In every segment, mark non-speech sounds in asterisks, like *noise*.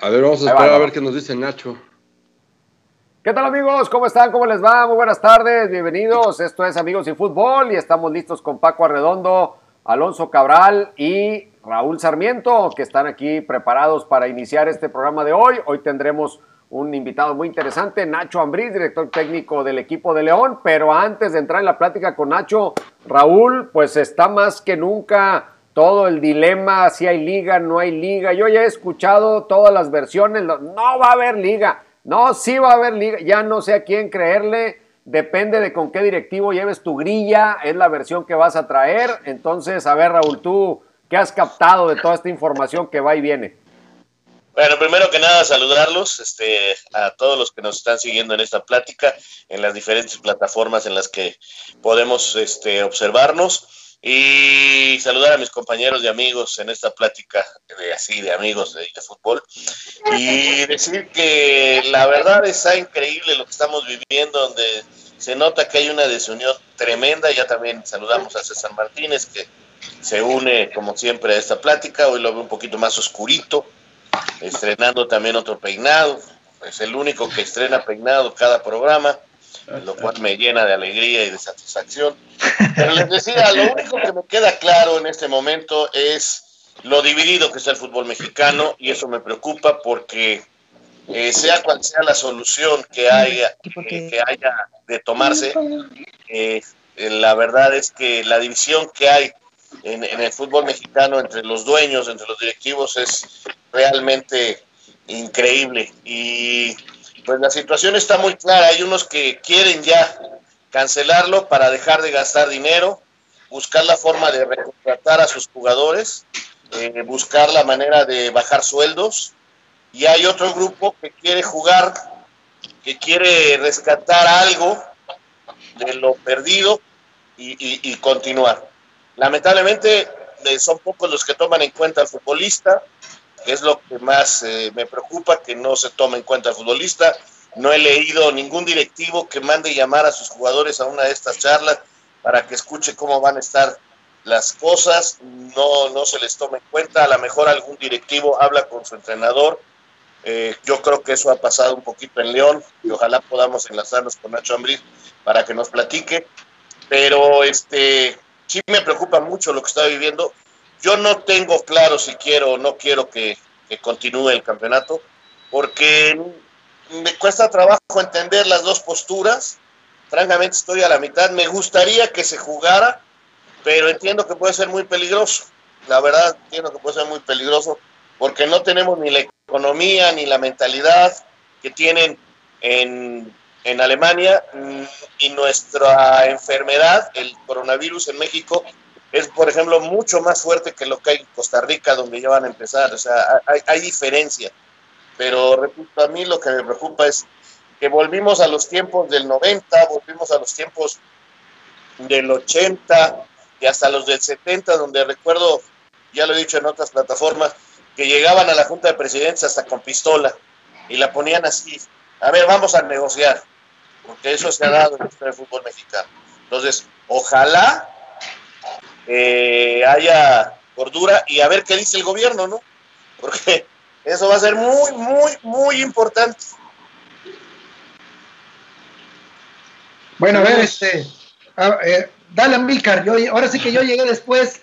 A ver, vamos a esperar a ver qué nos dice Nacho. ¿Qué tal amigos? ¿Cómo están? ¿Cómo les va? Muy buenas tardes, bienvenidos. Esto es Amigos y Fútbol y estamos listos con Paco Arredondo, Alonso Cabral y Raúl Sarmiento, que están aquí preparados para iniciar este programa de hoy. Hoy tendremos un invitado muy interesante, Nacho Ambriz, director técnico del equipo de León. Pero antes de entrar en la plática con Nacho, Raúl, pues está más que nunca todo el dilema, si hay liga, no hay liga. Yo ya he escuchado todas las versiones, no va a haber liga, no, sí va a haber liga, ya no sé a quién creerle, depende de con qué directivo lleves tu grilla, es la versión que vas a traer. Entonces, a ver, Raúl, tú, ¿qué has captado de toda esta información que va y viene? Bueno, primero que nada, saludarlos este, a todos los que nos están siguiendo en esta plática, en las diferentes plataformas en las que podemos este, observarnos y saludar a mis compañeros y amigos en esta plática de así de amigos de, fútbol. Y decir que la verdad está increíble lo que estamos viviendo donde se nota que hay una desunión tremenda. Ya también saludamos a César Martínez que se une como siempre a esta plática. Hoy lo veo un poquito más oscurito estrenando también otro peinado. Es el único que estrena peinado cada programa lo cual me llena de alegría y de satisfacción. Pero les decía, lo único que me queda claro en este momento es lo dividido que está el fútbol mexicano y eso me preocupa porque eh, sea cual sea la solución que haya, que haya de tomarse, eh, la verdad es que la división que hay en, en, el fútbol mexicano entre los dueños, entre los directivos, es realmente increíble. Y pues la situación está muy clara. Hay unos que quieren ya cancelarlo para dejar de gastar dinero, buscar la forma de recontratar a sus jugadores, eh, buscar la manera de bajar sueldos. Y hay otro grupo que quiere jugar, que quiere rescatar algo de lo perdido y, continuar. Lamentablemente eh, son pocos los que toman en cuenta al futbolista, es lo que más eh, me preocupa, que no se tome en cuenta el futbolista. No he leído ningún directivo que mande llamar a sus jugadores a una de estas charlas para que escuche cómo van a estar las cosas. No, no se les tome en cuenta. A lo mejor algún directivo habla con su entrenador. Eh, yo creo que eso ha pasado un poquito en León y ojalá podamos enlazarnos con Nacho Ambriz para que nos platique. Pero este sí me preocupa mucho lo que está viviendo yo no tengo claro si quiero o no quiero que, continúe el campeonato, porque me cuesta trabajo entender las dos posturas. Francamente estoy a la mitad. Me gustaría que se jugara, pero entiendo que puede ser muy peligroso. La verdad, entiendo que puede ser muy peligroso porque no tenemos ni la economía ni la mentalidad que tienen en, en Alemania y nuestra enfermedad, el coronavirus en México, es, por ejemplo, mucho más fuerte que lo que hay en Costa Rica, donde ya van a empezar. O sea, hay, hay diferencia. Pero, repito, a mí lo que me preocupa es que volvimos a los tiempos del 90, volvimos a los tiempos del 80 y hasta los del 70, donde recuerdo, ya lo he dicho en otras plataformas, que llegaban a la Junta de Presidentes hasta con pistola y la ponían así. A ver, vamos a negociar, porque eso se ha dado en el fútbol mexicano. Entonces, ojalá eh, haya cordura y a ver qué dice el gobierno, ¿no? Porque *laughs* eso va a ser muy, muy, muy importante. Bueno, a ver, este, eh, dale Milcar, yo, ahora sí que yo llegué después.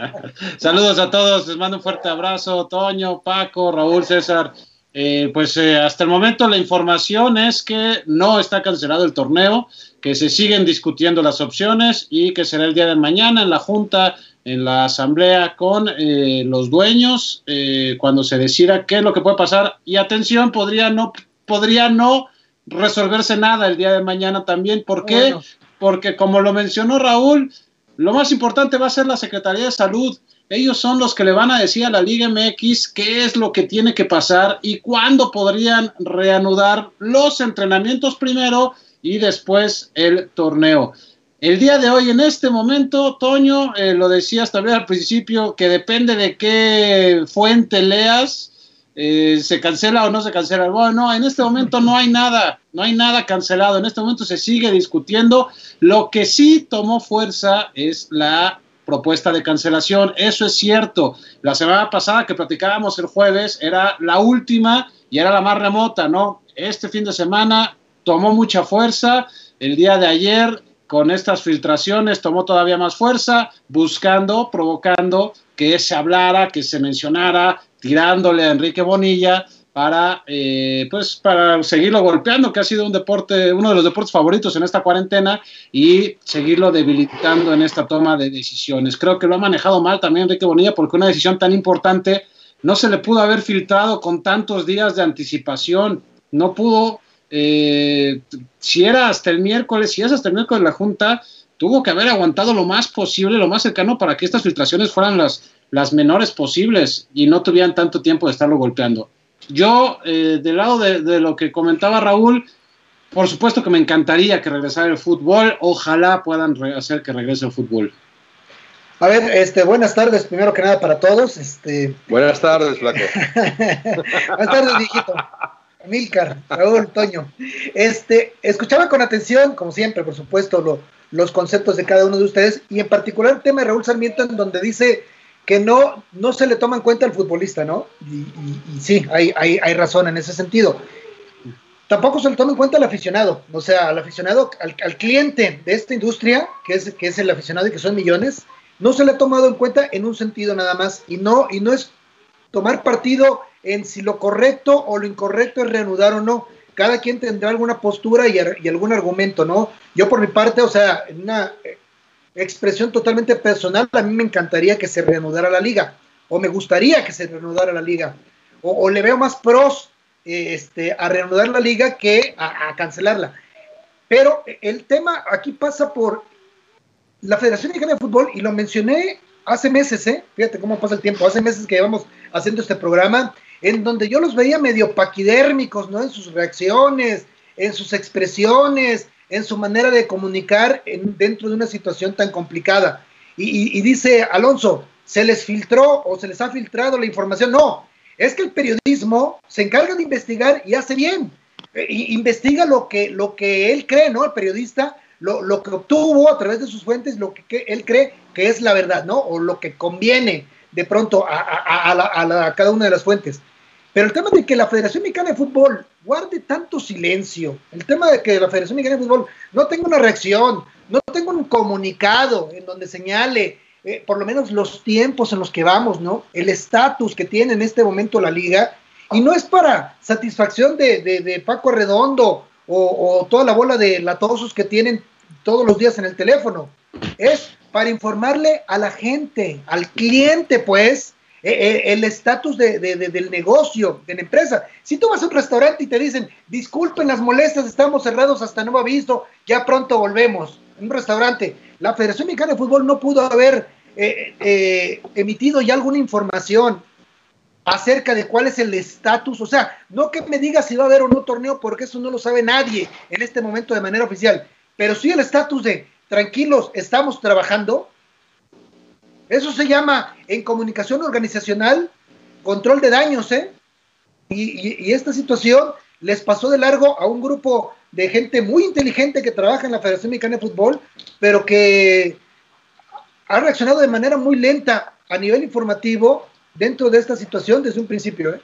*laughs* Saludos a todos, les mando un fuerte abrazo, Toño, Paco, Raúl, César. Eh, pues hasta el momento la información es que no está cancelado el torneo, que se siguen discutiendo las opciones y que será el día de mañana en la Junta, en la Asamblea con eh, los dueños, eh, cuando se decida qué es lo que puede pasar. Y atención, podría no, podría no resolverse nada el día de mañana también. ¿Por qué? Porque como lo mencionó Raúl, lo más importante va a ser la Secretaría de Salud. Ellos son los que le van a decir a la Liga MX qué es lo que tiene que pasar y cuándo podrían reanudar los entrenamientos primero y después el torneo. El día de hoy, en este momento, Toño, eh, lo decías también al principio, que depende de qué fuente leas, eh, se cancela o no se cancela. Bueno, en este momento no hay nada, no hay nada cancelado. En este momento se sigue discutiendo. Lo que sí tomó fuerza es la propuesta de cancelación. Eso es cierto. La semana pasada que platicábamos el jueves era la última y era la más remota, ¿no? Este fin de semana tomó mucha fuerza. El día de ayer, con estas filtraciones, tomó todavía más fuerza, buscando, provocando que se hablara, que se mencionara, tirándole a Enrique Bonilla para, eh, pues, para seguirlo golpeando, que ha sido un deporte, uno de los deportes favoritos en esta cuarentena, y seguirlo debilitando en esta toma de decisiones. Creo que lo ha manejado mal también Enrique Bonilla, porque una decisión tan importante no se le pudo haber filtrado con tantos días de anticipación, no pudo, eh, si era hasta el miércoles, si es hasta el miércoles la Junta, tuvo que haber aguantado lo más posible, lo más cercano para que estas filtraciones fueran las, las menores posibles y no tuvieran tanto tiempo de estarlo golpeando. Yo, eh, del lado de, lo que comentaba Raúl, por supuesto que me encantaría que regresara el fútbol. Ojalá puedan hacer que regrese el fútbol. A ver, este, buenas tardes, primero que nada para todos. Este... Buenas tardes, Flaco. *laughs* buenas tardes, viejito. Milcar, Raúl, Toño. Este, escuchaba con atención, como siempre, por supuesto, los conceptos de cada uno de ustedes, y en particular el tema de Raúl Sarmiento, en donde dice que no, no se le toma en cuenta al futbolista, ¿no? Y, sí, hay, hay, hay, razón en ese sentido. Tampoco se le toma en cuenta al aficionado, o sea, al aficionado, al, cliente de esta industria, que es, que es el aficionado y que son millones, no se le ha tomado en cuenta en un sentido nada más, y no, y no es tomar partido en si lo correcto o lo incorrecto es reanudar o no. Cada quien tendrá alguna postura y, algún argumento, ¿no? Yo por mi parte, o sea, en una expresión totalmente personal, a mí me encantaría que se reanudara la liga, o me gustaría que se reanudara la liga, o, le veo más pros eh, este, a reanudar la liga que a, cancelarla. Pero el tema aquí pasa por la Federación Mexicana de Fútbol, y lo mencioné hace meses, ¿eh? fíjate cómo pasa el tiempo, hace meses que llevamos haciendo este programa, en donde yo los veía medio paquidérmicos, ¿no? En sus reacciones, en sus expresiones, en su manera de comunicar dentro de una situación tan complicada. Y, dice Alonso, ¿se les filtró o se les ha filtrado la información? No, es que el periodismo se encarga de investigar y hace bien. E, investiga lo que, lo que él cree, ¿no? El periodista, lo, que obtuvo a través de sus fuentes, lo que, él cree que es la verdad, ¿no? O lo que conviene de pronto a, a cada una de las fuentes. Pero el tema de que la Federación Mexicana de Fútbol guarde tanto silencio, el tema de que la Federación Mexicana de Fútbol no tenga una reacción, no tenga un comunicado en donde señale eh, por lo menos los tiempos en los que vamos, ¿no? El estatus que tiene en este momento la liga, y no es para satisfacción de, Paco Redondo o, o, toda la bola de latosos que tienen todos los días en el teléfono, es para informarle a la gente, al cliente, pues, el estatus de, del negocio, de la empresa. Si tú vas a un restaurante y te dicen, disculpen las molestias, estamos cerrados hasta nuevo aviso, ya pronto volvemos. Un restaurante, la Federación Mexicana de Fútbol no pudo haber eh, emitido ya alguna información acerca de cuál es el estatus, o sea, no que me digas si va a haber o no torneo, porque eso no lo sabe nadie en este momento de manera oficial, pero sí el estatus de tranquilos, estamos trabajando, eso se llama en comunicación organizacional control de daños, ¿eh? Y, esta situación les pasó de largo a un grupo de gente muy inteligente que trabaja en la Federación Mexicana de Fútbol, pero que ha reaccionado de manera muy lenta a nivel informativo dentro de esta situación desde un principio. ¿eh?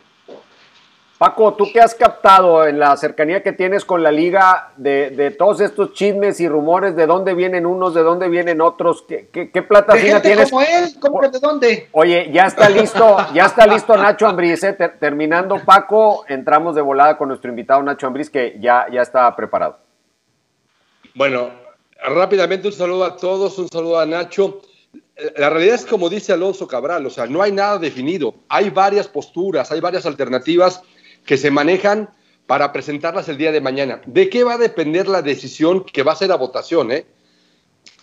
Paco, ¿tú qué has captado en la cercanía que tienes con la liga de, todos estos chismes y rumores? ¿De dónde vienen unos, de dónde vienen otros? ¿Qué, qué, qué plata tienes? como él, ¿de dónde? Oye, ya está listo, ya está listo Nacho Ambriz. ¿eh? terminando, Paco, entramos de volada con nuestro invitado Nacho Ambriz, que ya, ya está preparado. Bueno, rápidamente un saludo a todos, un saludo a Nacho. La realidad es como dice Alonso Cabral, o sea, no hay nada definido. Hay varias posturas, hay varias alternativas que se manejan para presentarlas el día de mañana. ¿De qué va a depender la decisión que va a ser a votación? Eh?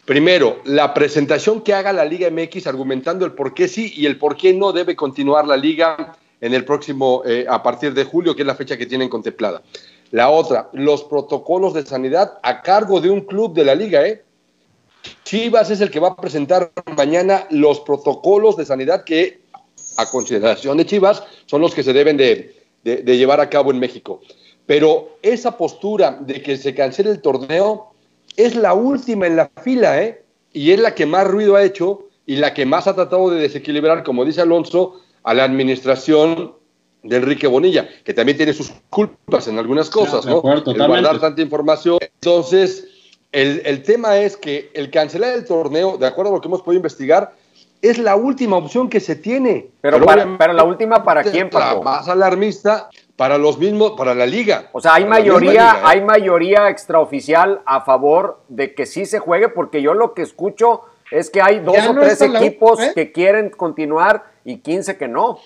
Primero, la presentación que haga la Liga MX argumentando el por qué sí y el por qué no debe continuar la liga en el próximo, eh, a partir de julio, que es la fecha que tienen contemplada. La otra, los protocolos de sanidad a cargo de un club de la liga, ¿eh? Chivas es el que va a presentar mañana los protocolos de sanidad que, a consideración de Chivas, son los que se deben de, de, llevar a cabo en México. Pero esa postura de que se cancele el torneo es la última en la fila, ¿eh? Y es la que más ruido ha hecho y la que más ha tratado de desequilibrar, como dice Alonso, a la administración de Enrique Bonilla, que también tiene sus culpas en algunas cosas, ¿no? Acuerdo, el guardar tanta información. Entonces, el, el, tema es que el cancelar el torneo, de acuerdo a lo que hemos podido investigar, es la última opción que se tiene. Pero, para, pero la última para quién, Paco? más alarmista, para los mismos, para la liga. O sea, hay mayoría, liga, ¿eh? hay mayoría extraoficial a favor de que sí se juegue, porque yo lo que escucho es que hay dos o no tres equipos la... ¿eh? que quieren continuar y 15 que no.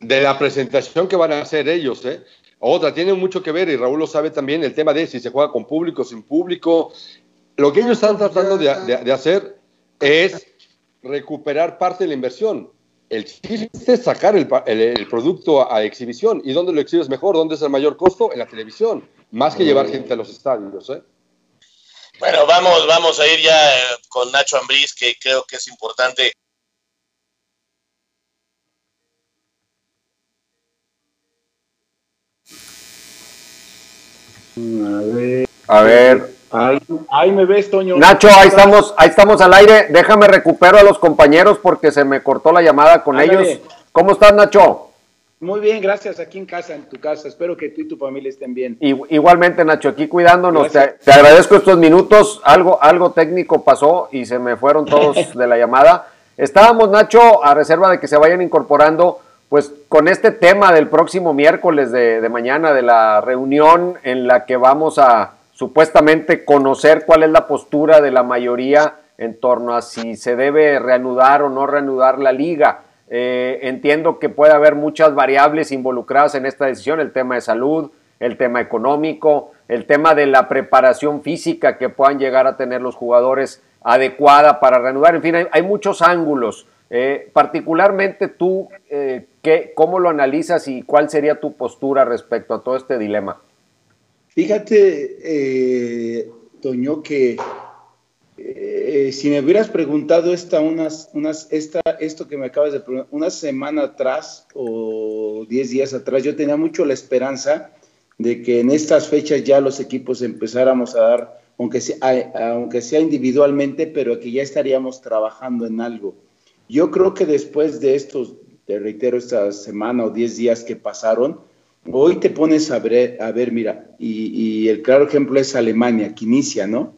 De la presentación que van a hacer ellos, ¿eh? Otra, tiene mucho que ver, y Raúl lo sabe también, el tema de si se juega con público, sin público. Lo que ellos están tratando de, de, de hacer es recuperar parte de la inversión. El chiste es sacar el, el, el, producto a exhibición. ¿Y dónde lo exhibes mejor? ¿Dónde es el mayor costo? En la televisión. Más que llevar gente a los estadios. ¿eh? Bueno, vamos, vamos a ir ya eh, con Nacho Ambriz, que creo que es importante. A ver. A ver. Ahí, ahí, me ves, Toño. Nacho, ahí estamos, ahí estamos al aire. Déjame recupero a los compañeros porque se me cortó la llamada con Ándale. ellos. ¿Cómo estás, Nacho? Muy bien, gracias. Aquí en casa, en tu casa. Espero que tú y tu familia estén bien. Igualmente, Nacho, aquí cuidándonos. Te, te, agradezco estos minutos. Algo, algo técnico pasó y se me fueron todos *laughs* de la llamada. Estábamos, Nacho, a reserva de que se vayan incorporando, pues con este tema del próximo miércoles de, de mañana, de la reunión en la que vamos a supuestamente conocer cuál es la postura de la mayoría en torno a si se debe reanudar o no reanudar la liga. Eh, entiendo que puede haber muchas variables involucradas en esta decisión, el tema de salud, el tema económico, el tema de la preparación física que puedan llegar a tener los jugadores adecuada para reanudar. En fin, hay, muchos ángulos. Eh, particularmente tú, eh, ¿qué, ¿cómo lo analizas y cuál sería tu postura respecto a todo este dilema? Fíjate, eh, Toño, que eh, si me hubieras preguntado esta, unas, unas, esta, esto que me acabas de preguntar, una semana atrás o diez días atrás, yo tenía mucho la esperanza de que en estas fechas ya los equipos empezáramos a dar, aunque sea, aunque sea individualmente, pero que ya estaríamos trabajando en algo. Yo creo que después de estos, te reitero, esta semana o diez días que pasaron, Hoy te pones a ver, a mira, y, el claro ejemplo es Alemania, que inicia, ¿no?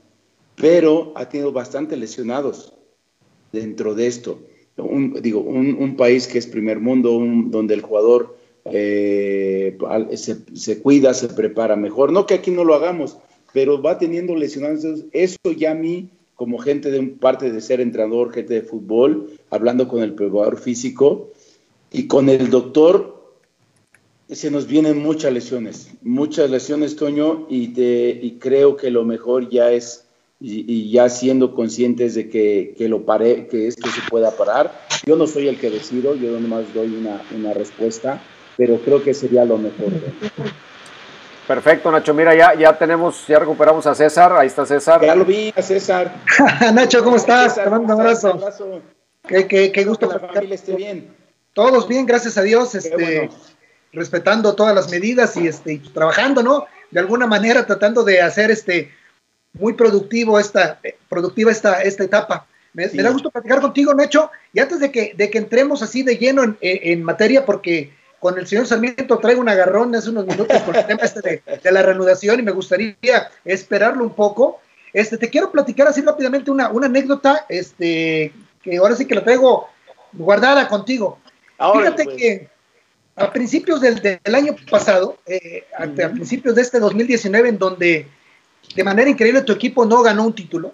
Pero ha tenido bastantes lesionados dentro de esto. Digo, un, país que es primer mundo, un, donde el jugador eh, se, se, cuida, se prepara mejor. No que aquí no lo hagamos, pero va teniendo lesionados. Eso ya a mí, como gente de parte de ser entrenador, gente de fútbol, hablando con el preparador físico y con el doctor, se nos vienen muchas lesiones, muchas lesiones, Toño, y, te, y creo que lo mejor ya es, y, y ya siendo conscientes de que, que, lo pare, que esto se pueda parar. Yo no soy el que decido, yo nomás doy una, una respuesta, pero creo que sería lo mejor. Perfecto, Nacho. Mira, ya, ya tenemos, ya recuperamos a César. Ahí está César. Ya lo vi, a César. *laughs* Nacho, ¿cómo estás? César, Te mando un abrazo. Un abrazo. Qué, qué, qué gusto. Que la familia esté bien. Todos bien, gracias a Dios. Este, bueno respetando todas las medidas y este, trabajando, ¿no? De alguna manera tratando de hacer este muy productivo esta, productiva esta, esta etapa. Me, sí. me da gusto platicar contigo, Nacho, y antes de que, de que entremos así de lleno en, en, materia, porque con el señor Sarmiento traigo un agarrón hace unos minutos con el *laughs* tema este de, de, la reanudación y me gustaría esperarlo un poco. Este, te quiero platicar así rápidamente una, una anécdota este, que ahora sí que la traigo guardada contigo. Ahora, Fíjate pues. que a principios del, del año pasado, eh, a, a, principios de este 2019, en donde de manera increíble tu equipo no ganó un título.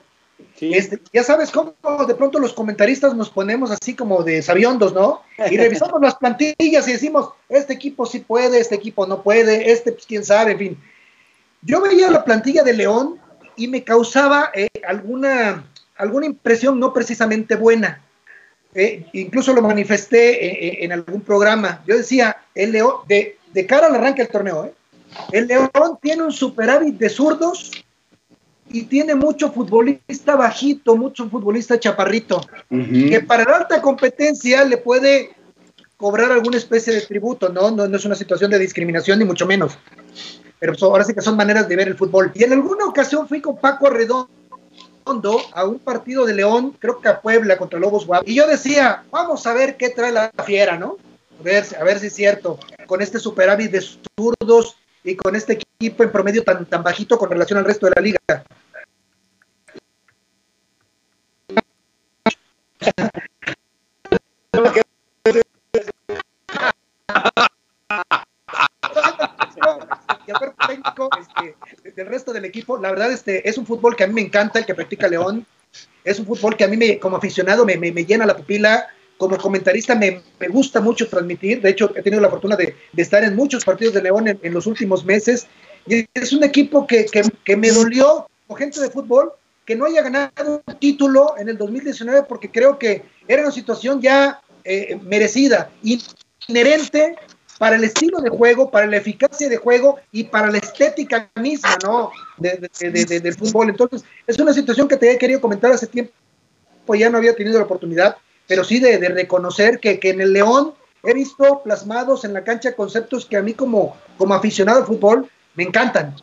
Sí. Este, ya sabes cómo de pronto los comentaristas nos ponemos así como de sabiondos, ¿no? Y revisamos *laughs* las plantillas y decimos, este equipo sí puede, este equipo no puede, este pues quién sabe, en fin. Yo veía la plantilla de León y me causaba eh, alguna, alguna impresión no precisamente buena eh, incluso lo manifesté en, eh, en, algún programa. Yo decía, el León, de, de cara al arranque del torneo, ¿eh? el León tiene un superávit de zurdos y tiene mucho futbolista bajito, mucho futbolista chaparrito, uh -huh. que para la alta competencia le puede cobrar alguna especie de tributo, ¿no? ¿no? No es una situación de discriminación, ni mucho menos. Pero pues, ahora sí que son maneras de ver el fútbol. Y en alguna ocasión fui con Paco Arredondo Redondo a un partido de León, creo que a Puebla contra Lobos Guap. Y yo decía, vamos a ver qué trae la fiera, ¿no? A ver, a ver si es cierto, con este superávit de zurdos y con este equipo en promedio tan, tan bajito con relación al resto de la liga. Este, del resto del equipo, la verdad este, es un fútbol que a mí me encanta, el que practica León, es un fútbol que a mí me, como aficionado me, me, me llena la pupila, como comentarista me, me, gusta mucho transmitir, de hecho he tenido la fortuna de, de estar en muchos partidos de León en, en, los últimos meses, y es un equipo que, que, que me dolió como gente de fútbol que no haya ganado un título en el 2019 porque creo que era una situación ya eh, merecida, inherente para el estilo de juego, para la eficacia de juego y para la estética misma, ¿no? De, de, de, del fútbol. Entonces, es una situación que te he querido comentar hace tiempo, pues ya no había tenido la oportunidad, pero sí de, reconocer que, que, en el León he visto plasmados en la cancha conceptos que a mí como, como aficionado al fútbol me encantan.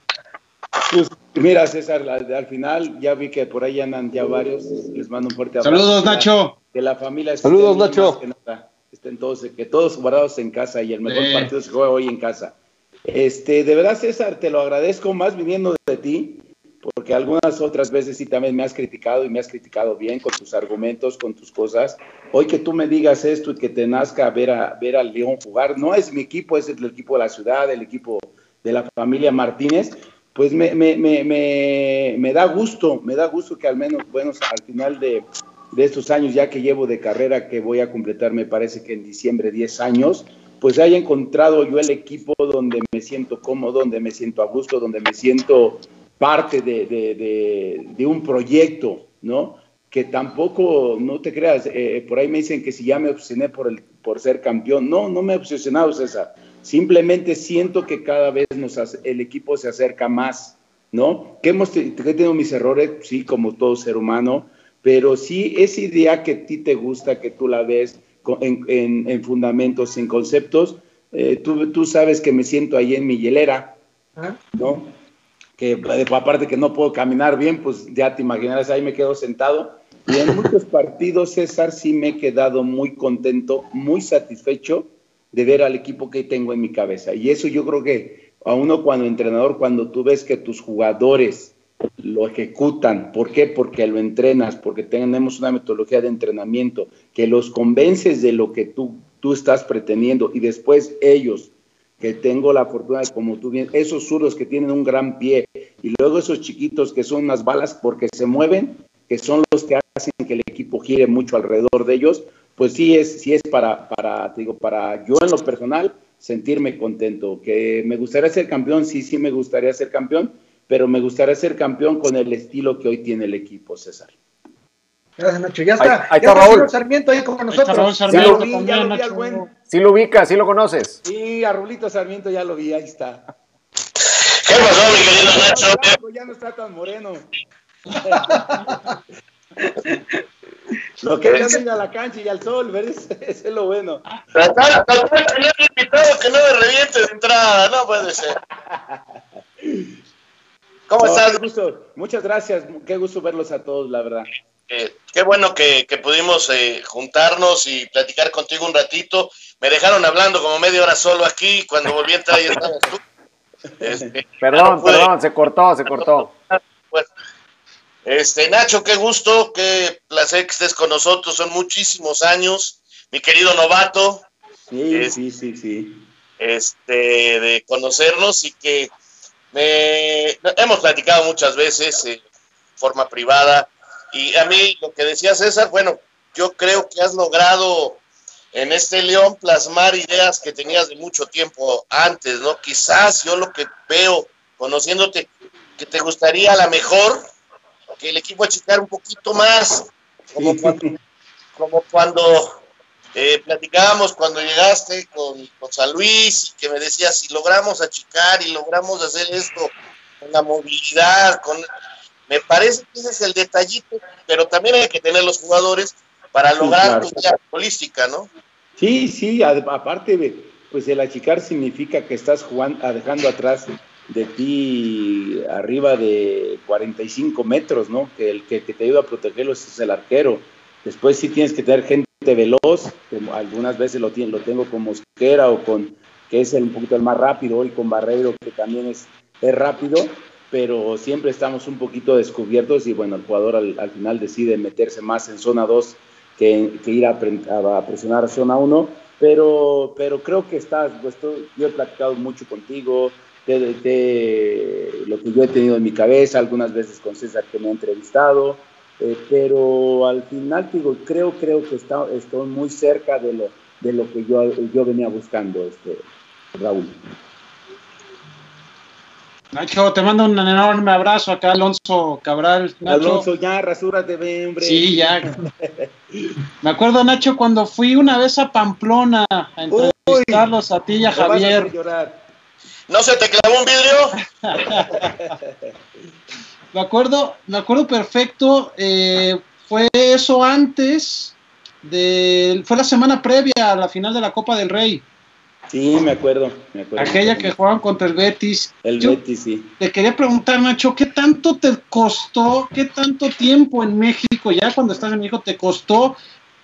Pues mira, César, al, al, final ya vi que por ahí andan ya varios. Les mando un fuerte abrazo. Saludos, Nacho. Que la familia Saludos, Nacho. Estén todos, que todos guardados en casa y el mejor eh. partido se juega hoy en casa. Este, de verdad, César, te lo agradezco más viniendo de ti, porque algunas otras veces sí también me has criticado y me has criticado bien con tus argumentos, con tus cosas. Hoy que tú me digas esto y que te nazca ver, a, ver al León jugar, no es mi equipo, es el equipo de la ciudad, el equipo de la familia Martínez, pues me, me, me, me, da gusto, me da gusto que al menos, bueno, al final de, de, estos años ya que llevo de carrera, que voy a completar, me parece que en diciembre 10 años, pues haya encontrado yo el equipo donde me siento cómodo, donde me siento a gusto, donde me siento parte de, de, un proyecto, ¿no? Que tampoco, no te creas, eh, por ahí me dicen que si ya me obsesioné por, por ser campeón, no, no me he obsesionado, César Simplemente siento que cada vez nos el equipo se acerca más, ¿no? Que hemos que tenido mis errores, sí, como todo ser humano, pero sí esa idea que a ti te gusta, que tú la ves en, en, en fundamentos, en conceptos, eh, tú, tú, sabes que me siento ahí en mi hielera, ¿no? Que aparte que no puedo caminar bien, pues ya te imaginarás, ahí me quedo sentado. Y en muchos partidos, César, sí me he quedado muy contento, muy satisfecho de ver al equipo que tengo en mi cabeza. Y eso yo creo que a uno cuando entrenador, cuando tú ves que tus jugadores lo ejecutan, ¿por qué? Porque lo entrenas, porque tenemos una metodología de entrenamiento, que los convences de lo que tú, tú estás pretendiendo y después ellos, que tengo la fortuna de, como tú bien, esos zurdos que tienen un gran pie y luego esos chiquitos que son unas balas porque se mueven, que son los que hacen que el equipo gire mucho alrededor de ellos, pues sí es, sí es para, para, digo, para yo en lo personal sentirme contento. Que me gustaría ser campeón, sí, sí me gustaría ser campeón, pero me gustaría ser campeón con el estilo que hoy tiene el equipo, César. Gracias, Nacho. Ya está. Ahí, ahí ya está Raúl. Sarmiento ahí con nosotros. Raúl Sarmiento sí, lo vi, ya lo vi al buen. Sí lo ubicas, sí lo conoces. Sí, a Rulito Sarmiento ya lo vi, ahí está. ¿Qué pasó, mi querido Nacho? Ya no está tan moreno. *laughs* Lo que es ir a la cancha y al sol, ¿ves? *laughs* Eso es lo bueno. Tratar, tratar de tener invitado que no me reviente de entrada, no puede ser. *laughs* ¿Cómo no, estás? Qué gusto. Muchas gracias, qué gusto verlos a todos, la verdad. Eh, qué bueno que, que pudimos eh, juntarnos y platicar contigo un ratito. Me dejaron hablando como media hora solo aquí, cuando volví a entrar y estabas tú. *laughs* Este, perdón, no perdón, se cortó, se cortó. Pues, este, Nacho, qué gusto, qué placer que estés con nosotros, son muchísimos años, mi querido novato. Sí, es, sí, sí, sí. Este, de conocernos y que me, hemos platicado muchas veces de eh, forma privada. Y a mí, lo que decía César, bueno, yo creo que has logrado en este León plasmar ideas que tenías de mucho tiempo antes, ¿no? Quizás yo lo que veo, conociéndote, que te gustaría a la mejor que el equipo achicar un poquito más, como cuando, como cuando eh, platicábamos cuando llegaste con, con, San Luis y que me decías, si logramos achicar y logramos hacer esto con la movilidad, con me parece que ese es el detallito, pero también hay que tener los jugadores para lograr sí, claro. tu holística, ¿no? Sí, sí, aparte, pues el achicar significa que estás jugando, dejando atrás de ti arriba de 45 metros, ¿no? Que el que, te ayuda a protegerlo es el arquero. Después sí tienes que tener gente veloz, algunas veces lo, lo tengo con Mosquera o con, que es el, un poquito el más rápido, hoy con Barreiro, que también es, es rápido, pero siempre estamos un poquito descubiertos y bueno, el jugador al, final decide meterse más en zona 2 que, ir a, a, presionar zona 1, pero, pero creo que estás, pues, yo he platicado mucho contigo, de, lo que yo he tenido en mi cabeza, algunas veces con César que me ha entrevistado, eh, pero al final digo, creo, creo que está, estoy muy cerca de lo, de lo que yo, yo venía buscando, este, Raúl. Nacho, te mando un enorme abrazo acá, Alonso Cabral. Alonso, ya, rasúrate, de hombre. Sí, ya. *laughs* Me acuerdo, Nacho, cuando fui una vez a Pamplona a entrevistarlos a ti y a Javier. ¿No se te clavó un vidrio? *laughs* me acuerdo, me acuerdo perfecto. Eh, fue eso antes de. Fue la semana previa a la final de la Copa del Rey. Sí, me acuerdo, me acuerdo. Aquella que jugaban contra el Betis. El Betis, sí. Te quería preguntar, Nacho, ¿qué tanto te costó, qué tanto tiempo en México, ya cuando estás en México, te costó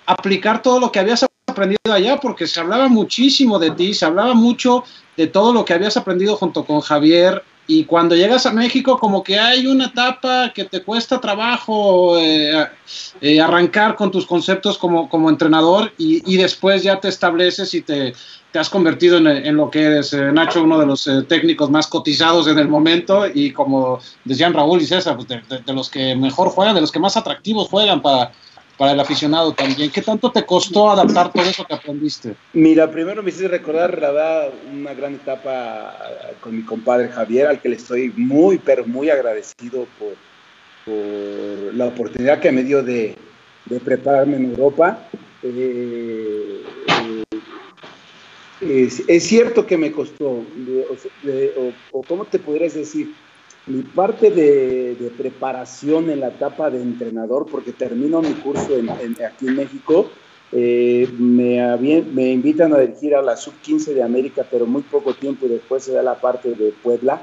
aplicar todo lo que habías aprendido allá? Porque se hablaba muchísimo de ti, se hablaba mucho de todo lo que habías aprendido junto con Javier y cuando llegas a México como que hay una etapa que te cuesta trabajo eh, eh, arrancar con tus conceptos como, como entrenador y, después ya te estableces y te, te has convertido en, lo que eres, eh, Nacho, uno de los técnicos más cotizados en el momento y como decían Raúl y César, pues de, los que mejor juegan, de los que más atractivos juegan para, para el aficionado también. ¿Qué tanto te costó adaptar todo eso que aprendiste? Mira, primero me hice recordar, la verdad, una gran etapa con mi compadre Javier, al que le estoy muy, pero muy agradecido por, la oportunidad que me dio de, prepararme en Europa. Eh, eh, es, cierto que me costó, o, cómo te podrías decir, mi parte de, preparación en la etapa de entrenador, porque termino mi curso en, aquí en México, eh, me, me, invitan a dirigir a la sub-15 de América, pero muy poco tiempo y después se da la parte de Puebla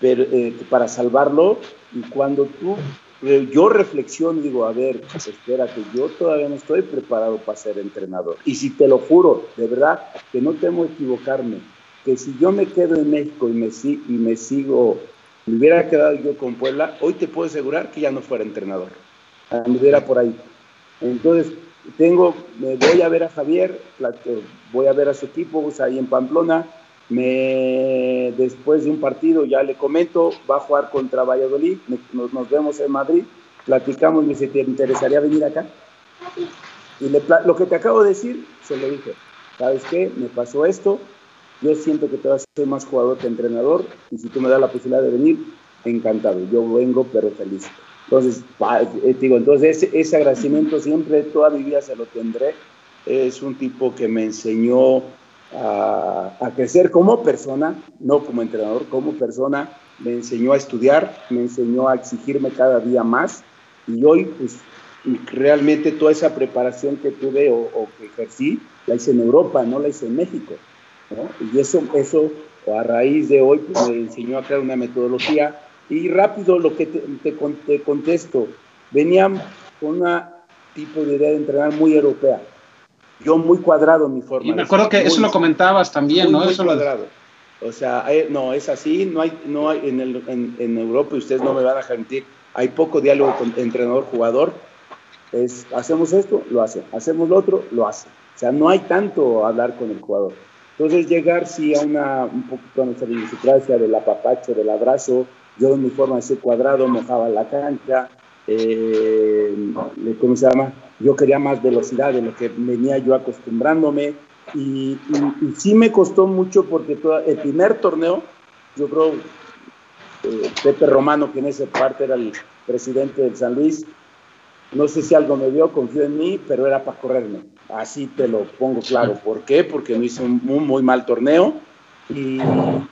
pero, eh, para salvarlo. Y cuando tú, eh, yo reflexiono, digo, a ver, espérate, yo todavía no estoy preparado para ser entrenador. Y si te lo juro, de verdad, que no temo equivocarme, que si yo me quedo en México y me, y me sigo me hubiera quedado yo con Puebla, hoy te puedo asegurar que ya no fuera entrenador. Me hubiera por ahí. Entonces, tengo, me voy a ver a Javier, voy a ver a su equipo ahí en Pamplona. Me, después de un partido, ya le comento, va a jugar contra Valladolid, nos, vemos en Madrid, platicamos, me dice, ¿te interesaría venir acá? Y lo que te acabo de decir, se lo dije, ¿sabes qué? Me pasó esto, yo siento que te vas a ser más jugador que entrenador y si tú me das la posibilidad de venir, encantado. Yo vengo, pero feliz. Entonces, eh, digo, entonces ese, ese, agradecimiento siempre, toda mi vida se lo tendré. Es un tipo que me enseñó a, a, crecer como persona, no como entrenador, como persona. Me enseñó a estudiar, me enseñó a exigirme cada día más. Y hoy, pues, realmente toda esa preparación que tuve o, o que ejercí, la hice en Europa, no la hice en México. Y eso, eso a raíz de hoy pues, me enseñó a crear una metodología y rápido lo que te, te, contesto, venían con una tipo de idea de entrenar muy europea. Yo muy cuadrado en mi forma. Y me acuerdo que eso lo comentabas también, ¿no? eso cuadrado. O sea, eh, no, es así, no hay, no hay en, el, en, en, Europa, y ustedes no me van a mentir, hay poco diálogo con entrenador-jugador. Es, hacemos esto, lo hace, hacemos lo otro, lo hace. O sea, no hay tanto hablar con el jugador. Entonces llegar sí a una, un poquito a nuestra idiosincrasia del apapacho, del abrazo, yo en mi forma de ser cuadrado mojaba la cancha, eh, ¿cómo se llama? Yo quería más velocidad de lo que venía yo acostumbrándome y, sí me costó mucho porque todo, el primer torneo, yo creo, eh, Pepe Romano, que en esa parte era el presidente del San Luis, no sé si algo me dio, confió en mí, pero era para correrme Así te lo pongo claro. ¿Por qué? Porque no hice un, muy mal torneo. Y,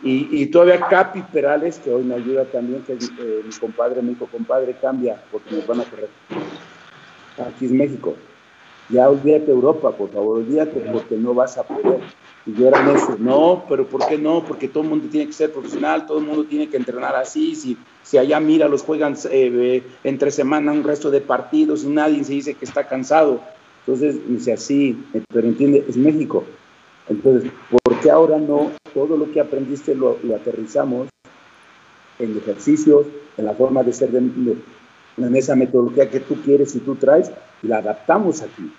y, todavía Capi Perales, que hoy me ayuda también, que eh, mi compadre, mi hijo compadre, cambia porque nos van a correr. Aquí es México. Ya olvídate Europa, por favor, olvídate porque no vas a poder. Y yo era eso, no, pero ¿por qué no? Porque todo el mundo tiene que ser profesional, todo el mundo tiene que entrenar así. Si, si allá mira, los juegan eh, entre semana un resto de partidos y nadie se dice que está cansado. Entonces, dice así, pero entiende, es México. Entonces, ¿por qué ahora no todo lo que aprendiste lo, aterrizamos en ejercicios, en la forma de ser, de, en esa metodología que tú quieres y tú traes, y la adaptamos aquí?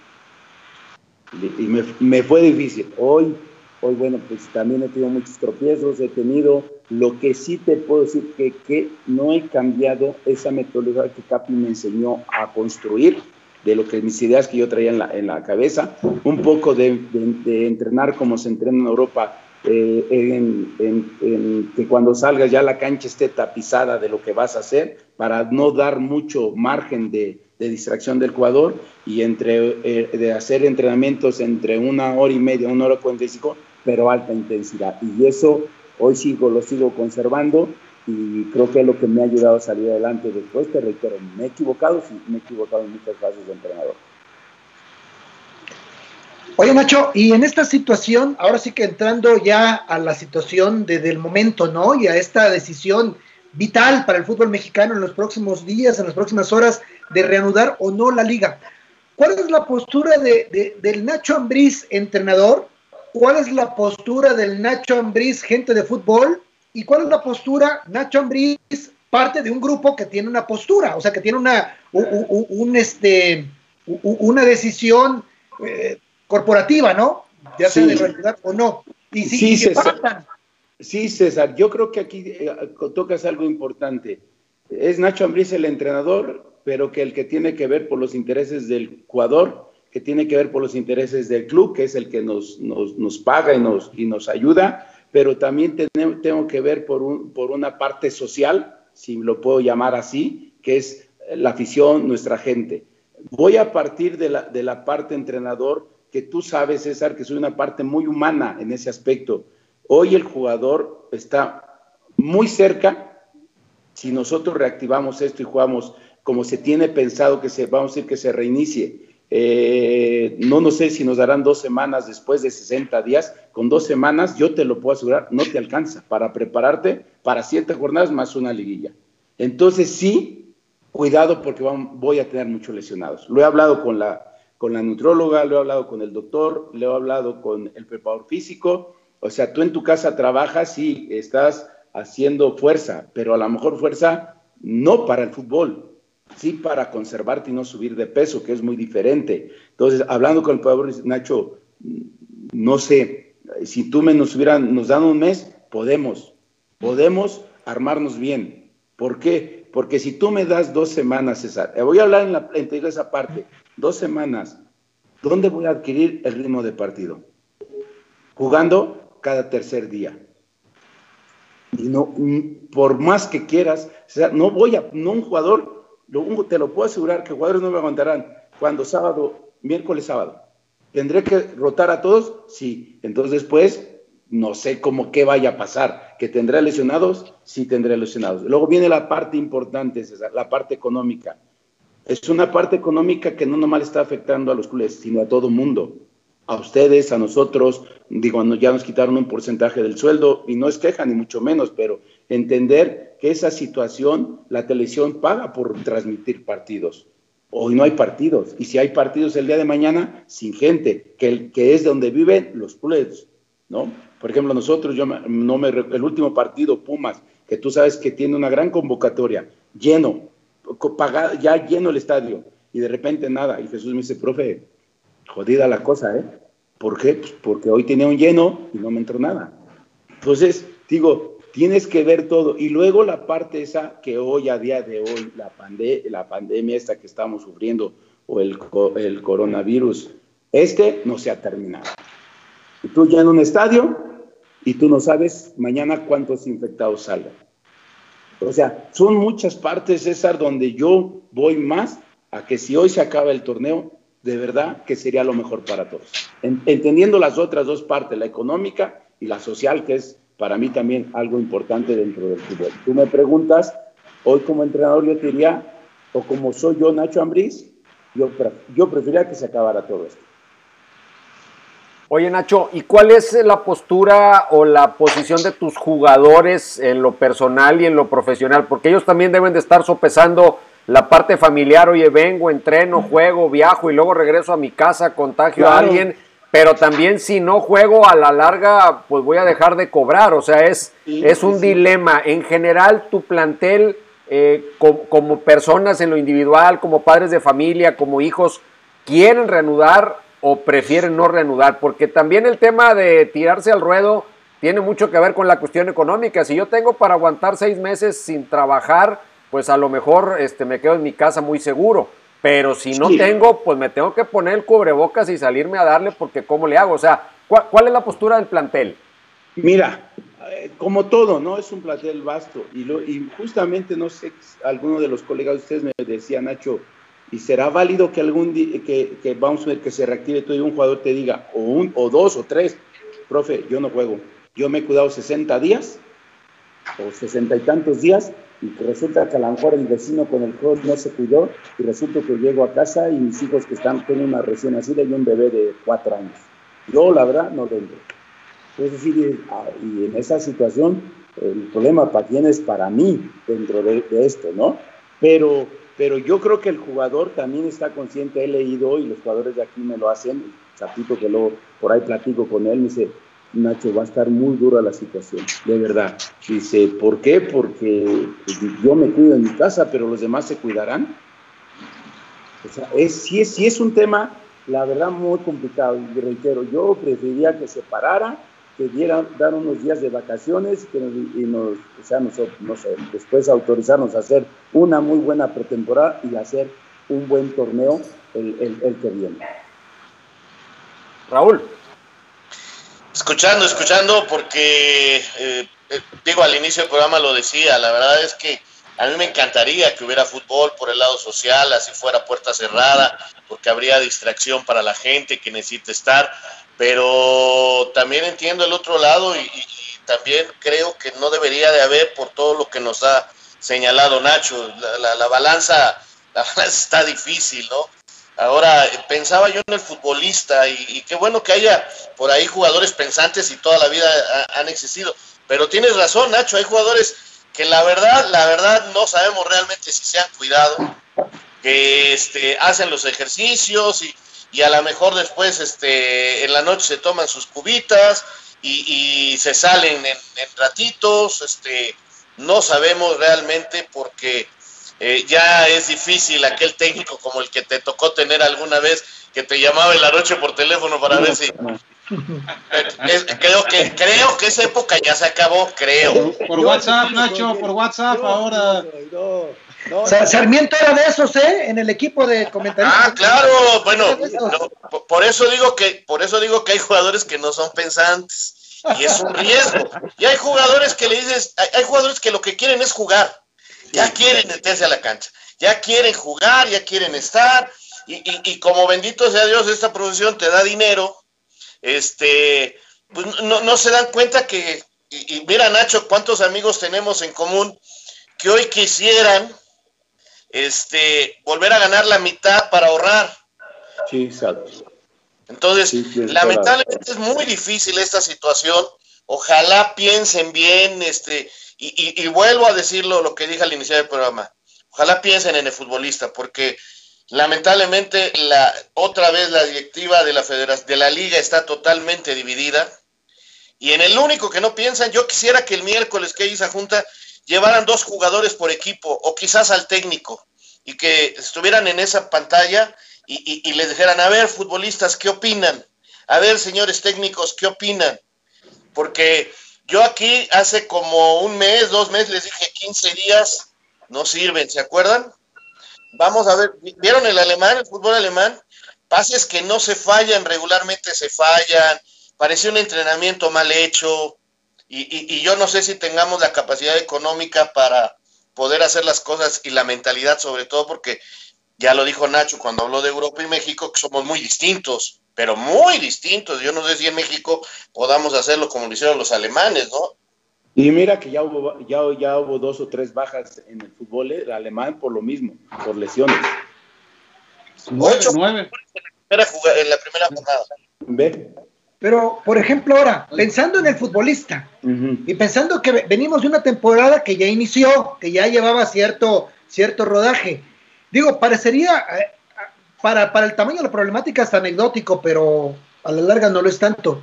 Y me, me fue difícil. Hoy Hoy, bueno, pues también he tenido muchos tropiezos, he tenido, lo que sí te puedo decir que, que no he cambiado esa metodología que Capi me enseñó a construir, de lo que mis ideas que yo traía en la, en la cabeza, un poco de, de, entrenar como se entrena en Europa, eh, en, en, que cuando salgas ya la cancha esté tapizada de lo que vas a hacer, para no dar mucho margen de, de distracción del jugador y entre eh, de hacer entrenamientos entre una hora y media, una hora cuarenta y cinco, pero alta intensidad. Y eso hoy sigo, lo sigo conservando y creo que es lo que me ha ayudado a salir adelante después. Te reitero, me he equivocado, sí, me he equivocado en muchas fases de entrenador. Oye Nacho, y en esta situación, ahora sí que entrando ya a la situación de, del momento, ¿no? Y a esta decisión vital para el fútbol mexicano en los próximos días, en las próximas horas, de reanudar o no la liga. ¿Cuál es la postura de, del Nacho Ambriz, entrenador, cuál es la postura del Nacho Ambriz, gente de fútbol, y cuál es la postura Nacho Ambriz, parte de un grupo que tiene una postura, o sea, que tiene una, un, este, una decisión eh, corporativa, ¿no? Ya sea de realidad o no. Y sí, César. Sí, César, yo creo que aquí eh, tocas algo importante. Es Nacho Ambriz el entrenador, pero que el que tiene que ver por los intereses del jugador que tiene que ver por los intereses del club, que es el que nos, nos, paga y nos, y nos ayuda, pero también tengo, tengo que ver por, un, por una parte social, si lo puedo llamar así, que es la afición, nuestra gente. Voy a partir de la, de la parte entrenador, que tú sabes, César, que soy una parte muy humana en ese aspecto. Hoy el jugador está muy cerca, si nosotros reactivamos esto y jugamos como se tiene pensado que se, vamos a decir que se reinicie, eh, no, no sé si nos darán dos semanas después de 60 días. Con dos semanas, yo te lo puedo asegurar, no te alcanza para prepararte para siete jornadas más una liguilla. Entonces, sí, cuidado porque voy a tener muchos lesionados. Lo he hablado con la, con la nutróloga, lo he hablado con el doctor, lo he hablado con el preparador físico. O sea, tú en tu casa trabajas y estás haciendo fuerza, pero a lo mejor fuerza no para el fútbol, sí para conservarte y no subir de peso, que es muy diferente. Entonces, hablando con el pueblo, Nacho, no sé, si tú me nos hubieran, nos dan un mes, podemos, podemos armarnos bien. ¿Por qué? Porque si tú me das dos semanas, César, eh, voy a hablar en, la, en esa parte, dos semanas, ¿dónde voy a adquirir el ritmo de partido? Jugando cada tercer día. Y no, por más que quieras, César, no voy a, no un jugador te lo puedo asegurar que jugadores no me aguantarán cuando sábado, miércoles, sábado. ¿Tendré que rotar a todos? Sí. Entonces después, no sé cómo qué vaya a pasar. ¿Que tendré lesionados? Sí tendré lesionados. Luego viene la parte importante, la parte económica. Es una parte económica que no nomás está afectando a los clubes, sino a todo mundo. A ustedes, a nosotros, digo, ya nos quitaron un porcentaje del sueldo y no es queja ni mucho menos, pero entender que esa situación, la televisión paga por transmitir partidos. Hoy no hay partidos. Y si hay partidos el día de mañana, sin gente, que, que es donde viven los clubes, ¿no? Por ejemplo, nosotros, yo no me, el último partido, Pumas, que tú sabes que tiene una gran convocatoria, lleno, pagado, ya lleno el estadio, y de repente nada. Y Jesús me dice, profe, jodida la cosa, ¿eh? ¿Por qué? Pues porque hoy tenía un lleno y no me entró nada. Entonces, digo, tienes que ver todo. Y luego la parte esa que hoy, a día de hoy, la, la pandemia esta que estamos sufriendo o el, el coronavirus, este no se ha terminado. Tú ya en un estadio y tú no sabes mañana cuántos infectados salgan. O sea, son muchas partes, César, donde yo voy más a que si hoy se acaba el torneo, de verdad que sería lo mejor para todos. Entendiendo las otras dos partes, la económica y la social, que es para mí también algo importante dentro del fútbol. Tú me preguntas, hoy como entrenador yo te diría, o como soy yo Nacho Ambriz, Yo, yo preferiría que se acabara todo esto. Oye Nacho, ¿y cuál es la postura o la posición de tus jugadores en lo personal y en lo profesional? Porque ellos también deben de estar sopesando la parte familiar, oye, vengo, entreno, juego, viajo y luego regreso a mi casa, contagio a alguien, pero también si no juego a la larga, pues voy a dejar de cobrar, o sea, es, es un dilema. En general, tu plantel, eh, como personas en lo individual, como padres de familia, como hijos, ¿quieren reanudar o prefieren no reanudar? Porque también el tema de tirarse al ruedo tiene mucho que ver con la cuestión económica. Si yo tengo para aguantar seis meses sin trabajar, pues a lo mejor este, me quedo en mi casa muy seguro. Pero si no tengo, pues me tengo que poner el cubrebocas y salirme a darle porque ¿cómo le hago? O sea, ¿cuál, es la postura del plantel? Mira, eh, como todo, ¿no? Es un plantel vasto. Y, lo, y justamente, no sé, alguno de los colegas de ustedes me decía, Nacho, y será válido que algún día, que, que, vamos a ver que se reactive todo y un jugador te diga, o un, o dos, o tres, profe, yo no juego, yo me he cuidado 60 días, o 60 y tantos días, y que resulta que a lo mejor el vecino con el juego no se cuidó, y resulta que llego a casa y mis hijos que están con una recién nacida y un bebé de cuatro años. Yo, la verdad, no dentro. Es decir, ah, y en esa situación, el problema para quién es para mí dentro de, de esto, ¿no? Pero pero yo creo que el jugador también está consciente, he leído y los jugadores de aquí me lo hacen, Zapito que luego por ahí platico con él, me dice, Nacho, va a estar muy dura la situación, de verdad. Dice, ¿por qué? Porque yo me cuido en mi casa, pero los demás se cuidarán. O sea, es, sí, es, es un tema, la verdad, muy complicado. Y reitero, yo preferiría que se parara que dieran, dar unos días de vacaciones que y nos, o sea, nos, no sé, después autorizarnos a hacer una muy buena pretemporada y hacer un buen torneo el, el, que viene. Raúl. Escuchando, escuchando, porque eh, eh, digo, al inicio del programa lo decía, la verdad es que a mí me encantaría que hubiera fútbol por el lado social, así fuera puerta cerrada, porque habría distracción para la gente que necesita estar pero también entiendo el otro lado y, también creo que no debería de haber por todo lo que nos ha señalado Nacho. La, balanza, la *laughs* balanza está difícil, ¿no? Ahora, pensaba yo en el futbolista y, qué bueno que haya por ahí jugadores pensantes y toda la vida han existido. Pero tienes razón, Nacho, hay jugadores que la verdad, la verdad no sabemos realmente si se han cuidado, que este, hacen los ejercicios y, a lo mejor después este, en la noche se toman sus cubitas y, se salen en, ratitos, este, no sabemos realmente porque eh, ya es difícil aquel técnico como el que te tocó tener alguna vez que te llamaba en la noche por teléfono para ver si creo que creo que esa época ya se acabó, creo. Por WhatsApp, Nacho, por WhatsApp ahora. Sarmiento era de esos, ¿eh? En el equipo de comentaristas. Ah, claro, bueno, por eso digo que, por eso digo que hay jugadores que no son pensantes y es un riesgo. Y hay jugadores que le dices, hay, jugadores que lo que quieren es jugar, ya quieren meterse a la cancha, ya quieren jugar, ya quieren estar y, y, como bendito sea Dios esta profesión te da dinero, este, pues no, no se dan cuenta que y, y mira Nacho cuántos amigos tenemos en común que hoy quisieran este, volver a ganar la mitad para ahorrar. Sí, exacto. Entonces, lamentablemente es muy difícil esta situación. Ojalá piensen bien, este, y, vuelvo a decirlo lo que dije al iniciar el programa. Ojalá piensen en el futbolista, porque lamentablemente la otra vez la directiva de la federación de la liga está totalmente dividida. Y en el único que no piensan, yo quisiera que el miércoles que hay esa junta llevaran dos jugadores por equipo o quizás al técnico y que estuvieran en esa pantalla y, les dijeran, a ver, futbolistas, ¿qué opinan? A ver, señores técnicos, ¿qué opinan? Porque yo aquí hace como un mes, dos meses, les dije 15 días, no sirven, ¿se acuerdan? Vamos a ver, ¿vieron el alemán, el fútbol alemán? Pases que no se fallan, regularmente se fallan, parece un entrenamiento mal hecho, y, yo no sé si tengamos la capacidad económica para poder hacer las cosas y la mentalidad sobre todo porque ya lo dijo Nacho cuando habló de Europa y México que somos muy distintos, pero muy distintos. Yo no sé si en México podamos hacerlo como lo hicieron los alemanes, ¿no? Y mira que ya hubo, ya, ya hubo dos o tres bajas en el fútbol el alemán por lo mismo, por lesiones. Ocho Nueve. en la primera, juga- en la primera jornada. ¿Ve? Pero, por ejemplo, ahora, pensando en el futbolista y pensando que ve- venimos de una temporada que ya inició, que ya llevaba cierto, cierto rodaje, digo, parecería, eh, para, para el tamaño de la problemática es anecdótico, pero a la larga no lo es tanto.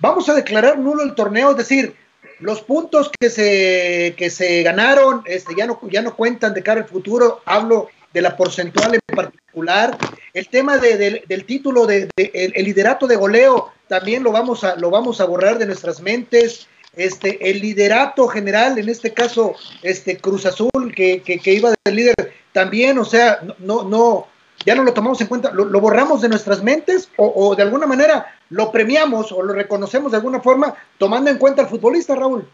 Vamos a declarar nulo el torneo, es decir, los puntos que se, que se ganaron este, ya, no, ya no cuentan de cara al futuro, hablo de la porcentual en particular, el tema de- del- del título, de, el, liderato de goleo, también lo vamos a, lo vamos a borrar de nuestras mentes, este, el liderato general, en este caso, este Cruz Azul, que, que, que iba de líder, también, o sea, no, no, ya no lo tomamos en cuenta, lo, lo borramos de nuestras mentes o, o de alguna manera lo premiamos o lo reconocemos de alguna forma, tomando en cuenta al futbolista, Raúl.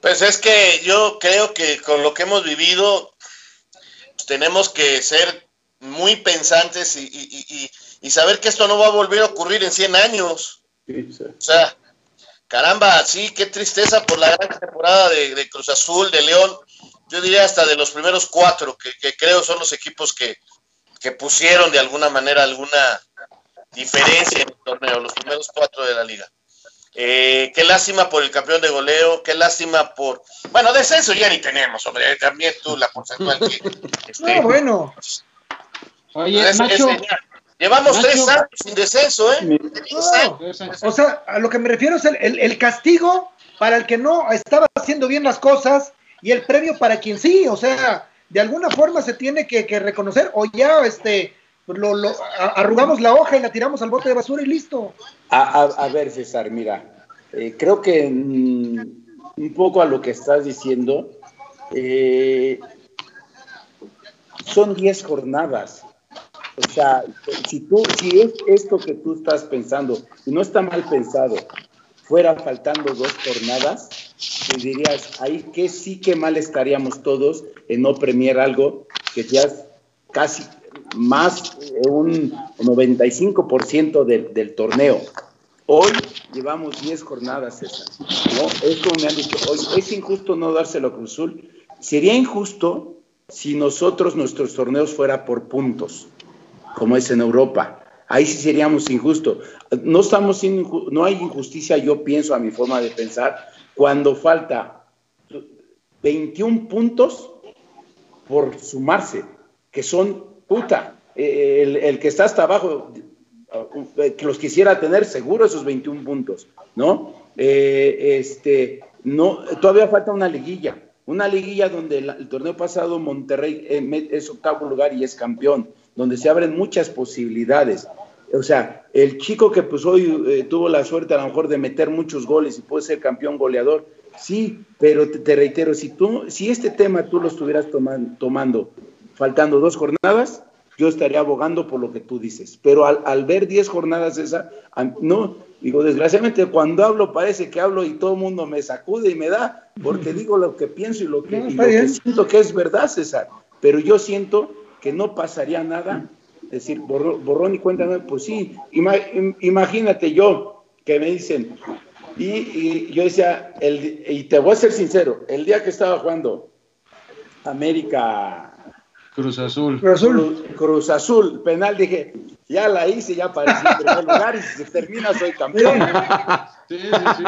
Pues es que yo creo que con lo que hemos vivido pues, tenemos que ser muy pensantes y, y- y- y- y saber que esto no va a volver a ocurrir en 100 años. Sí, sí. O sea, caramba, sí, qué tristeza por la gran temporada de, de Cruz Azul, de León. Yo diría hasta de los primeros cuatro, que, que creo son los equipos que, que pusieron de alguna manera alguna diferencia en el torneo, los primeros cuatro de la liga. Eh, qué lástima por el campeón de goleo, qué lástima por... Bueno, descenso ya ni tenemos, hombre, también tú la porcentual que... *laughs* este, No, bueno, Oye, es- Nacho. es- llevamos Nacho. tres años sin descenso, ¿eh? no. O sea, a lo que me refiero es el, el- el castigo para el que no estaba haciendo bien las cosas y el premio para quien sí. O sea, de alguna forma se tiene que, reconocer o ya este, lo, arrugamos la hoja y la tiramos al bote de basura y listo. A, ver, César, mira, eh, creo que un poco a lo que estás diciendo, eh, son 10 jornadas. O sea, si tú, si es esto que tú estás pensando, y no está mal pensado, fuera faltando dos jornadas, te dirías, ahí que sí que mal estaríamos todos en no premiar algo que ya es casi más un 95% del, del torneo. Hoy llevamos 10 jornadas, César. ¿no? Es como me han dicho, hoy es injusto no dárselo a Cruz Azul. Sería injusto si nosotros, nuestros torneos fuera por puntos, como es en Europa. Ahí sí seríamos injustos. No, estamos inju- no hay injusticia, yo pienso, a mi forma de pensar, cuando falta 21 puntos por sumarse, que son puta. eh, El, el que está hasta abajo, eh, que los quisiera tener seguro esos 21 puntos, ¿no? Eh, este, no, todavía falta una liguilla, una liguilla donde la- el torneo pasado Monterrey eh, es octavo lugar y es campeón, donde se abren muchas posibilidades. O sea, el chico que pues hoy eh, tuvo la suerte a lo mejor de meter muchos goles y puede ser campeón goleador, sí, pero te, te reitero, si tú, si este tema tú lo estuvieras toman- tomando faltando dos jornadas, yo estaría abogando por lo que tú dices. Pero al, al ver 10 jornadas esa, no, digo, desgraciadamente cuando hablo parece que hablo y todo el mundo me sacude y me da, porque digo lo que pienso y lo que, No, y lo que siento que es verdad, César. Pero yo siento que no pasaría nada, decir, borrón, borrón y cuéntame, pues sí, ima- im- imagínate yo que me dicen, y, y yo decía, el, y te voy a ser sincero, el día que estaba jugando América Cruz Azul. Cruz Azul. Cruz, Cruz Azul, penal, dije, ya la hice, ya aparecí en primer lugar y si se termina soy campeón. *laughs* Sí, sí, sí.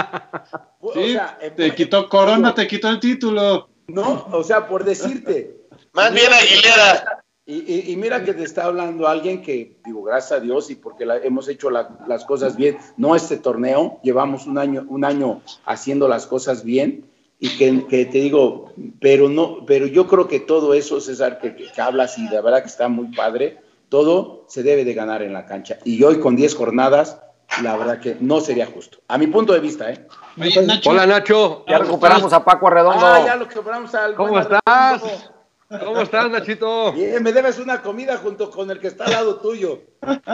O Sí, sea, en- te quitó Corona, te quitó el título. No, o sea, por decirte. Más bien Aguilera. Y, y- y mira que te está hablando alguien que, digo, gracias a Dios y porque la- hemos hecho la- las cosas bien, no este torneo, llevamos un año, un año haciendo las cosas bien y que, que te digo, pero no, pero yo creo que todo eso, César, que, que- hablas y de verdad que está muy padre, todo se debe de ganar en la cancha. Y hoy con 10 jornadas, la verdad que no sería justo. A mi punto de vista, ¿eh? Oye, Nacho. Hola Nacho, Ya recuperamos a Paco Arredondo. Ah, ya lo quebramos al ¿cómo estás? Arredondo. ¿Cómo estás Nachito? Bien, me debes una comida junto con el que está al lado tuyo.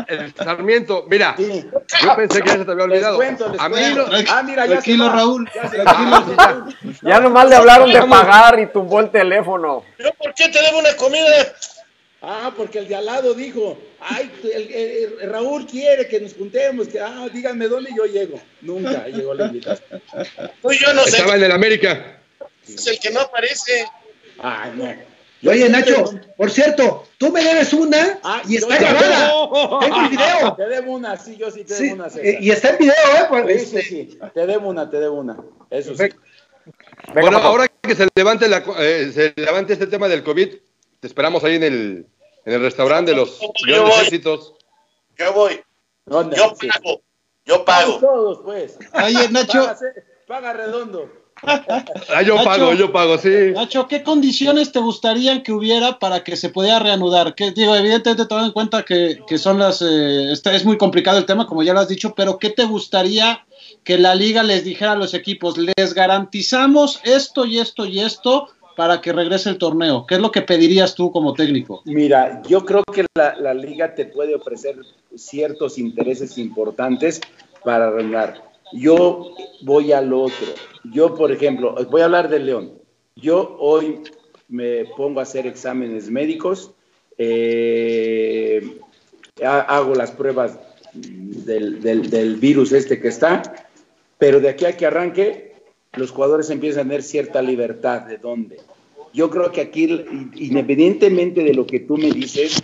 El Sarmiento, mira, Sí. yo pensé que ya se te había Les olvidado. cuento, les A mí cuento. no- Ah, mira, ya Tranquilo, se va. Raúl. Ya se nomás le hablaron de pagar y tumbó el teléfono. ¿Yo por qué te debo una comida? Ah, porque el de al lado dijo, ay, el- el- el Raúl quiere que nos juntemos, que, ah, díganme dónde yo llego. Nunca llegó la invitación. Tú y yo no sé. Estaba en el América. Es el que no aparece. Ay, no. Oye, Nacho, por cierto, tú me debes una Ah, y está grabada. Tengo el video. Te debo una, sí, yo sí te Sí, debo una. eh, César. y está en video, ¿eh? Pues, Sí, este, sí, sí, te debo una, te debo una. Eso sí. Venga, bueno, ahora que se levante, la, eh, se levante este tema del COVID, te esperamos ahí en el, en el restaurante de los Yo grandes voy. éxitos. Yo voy. ¿Dónde? Yo pago. Yo pago. todos, pues. Oye, Nacho, paga redondo. *laughs* Ah, yo Nacho. pago, yo pago, sí. Nacho, ¿qué condiciones te gustarían que hubiera para que se pudiera reanudar? Que digo, evidentemente tomando en cuenta que, que son las, eh, este- es muy complicado el tema, como ya lo has dicho, pero ¿qué te gustaría que la liga les dijera a los equipos? Les garantizamos esto y esto y esto para que regrese el torneo. ¿Qué es lo que pedirías tú como técnico? Mira, yo creo que la, la liga te puede ofrecer ciertos intereses importantes para arreglar. Yo voy al otro. Yo, por ejemplo, voy a hablar del León. Yo hoy me pongo a hacer exámenes médicos, eh, ha- hago las pruebas del, del- del virus este que está, pero de aquí a que arranque, los jugadores empiezan a tener cierta libertad de dónde. Yo creo que aquí, independientemente de lo que tú me dices,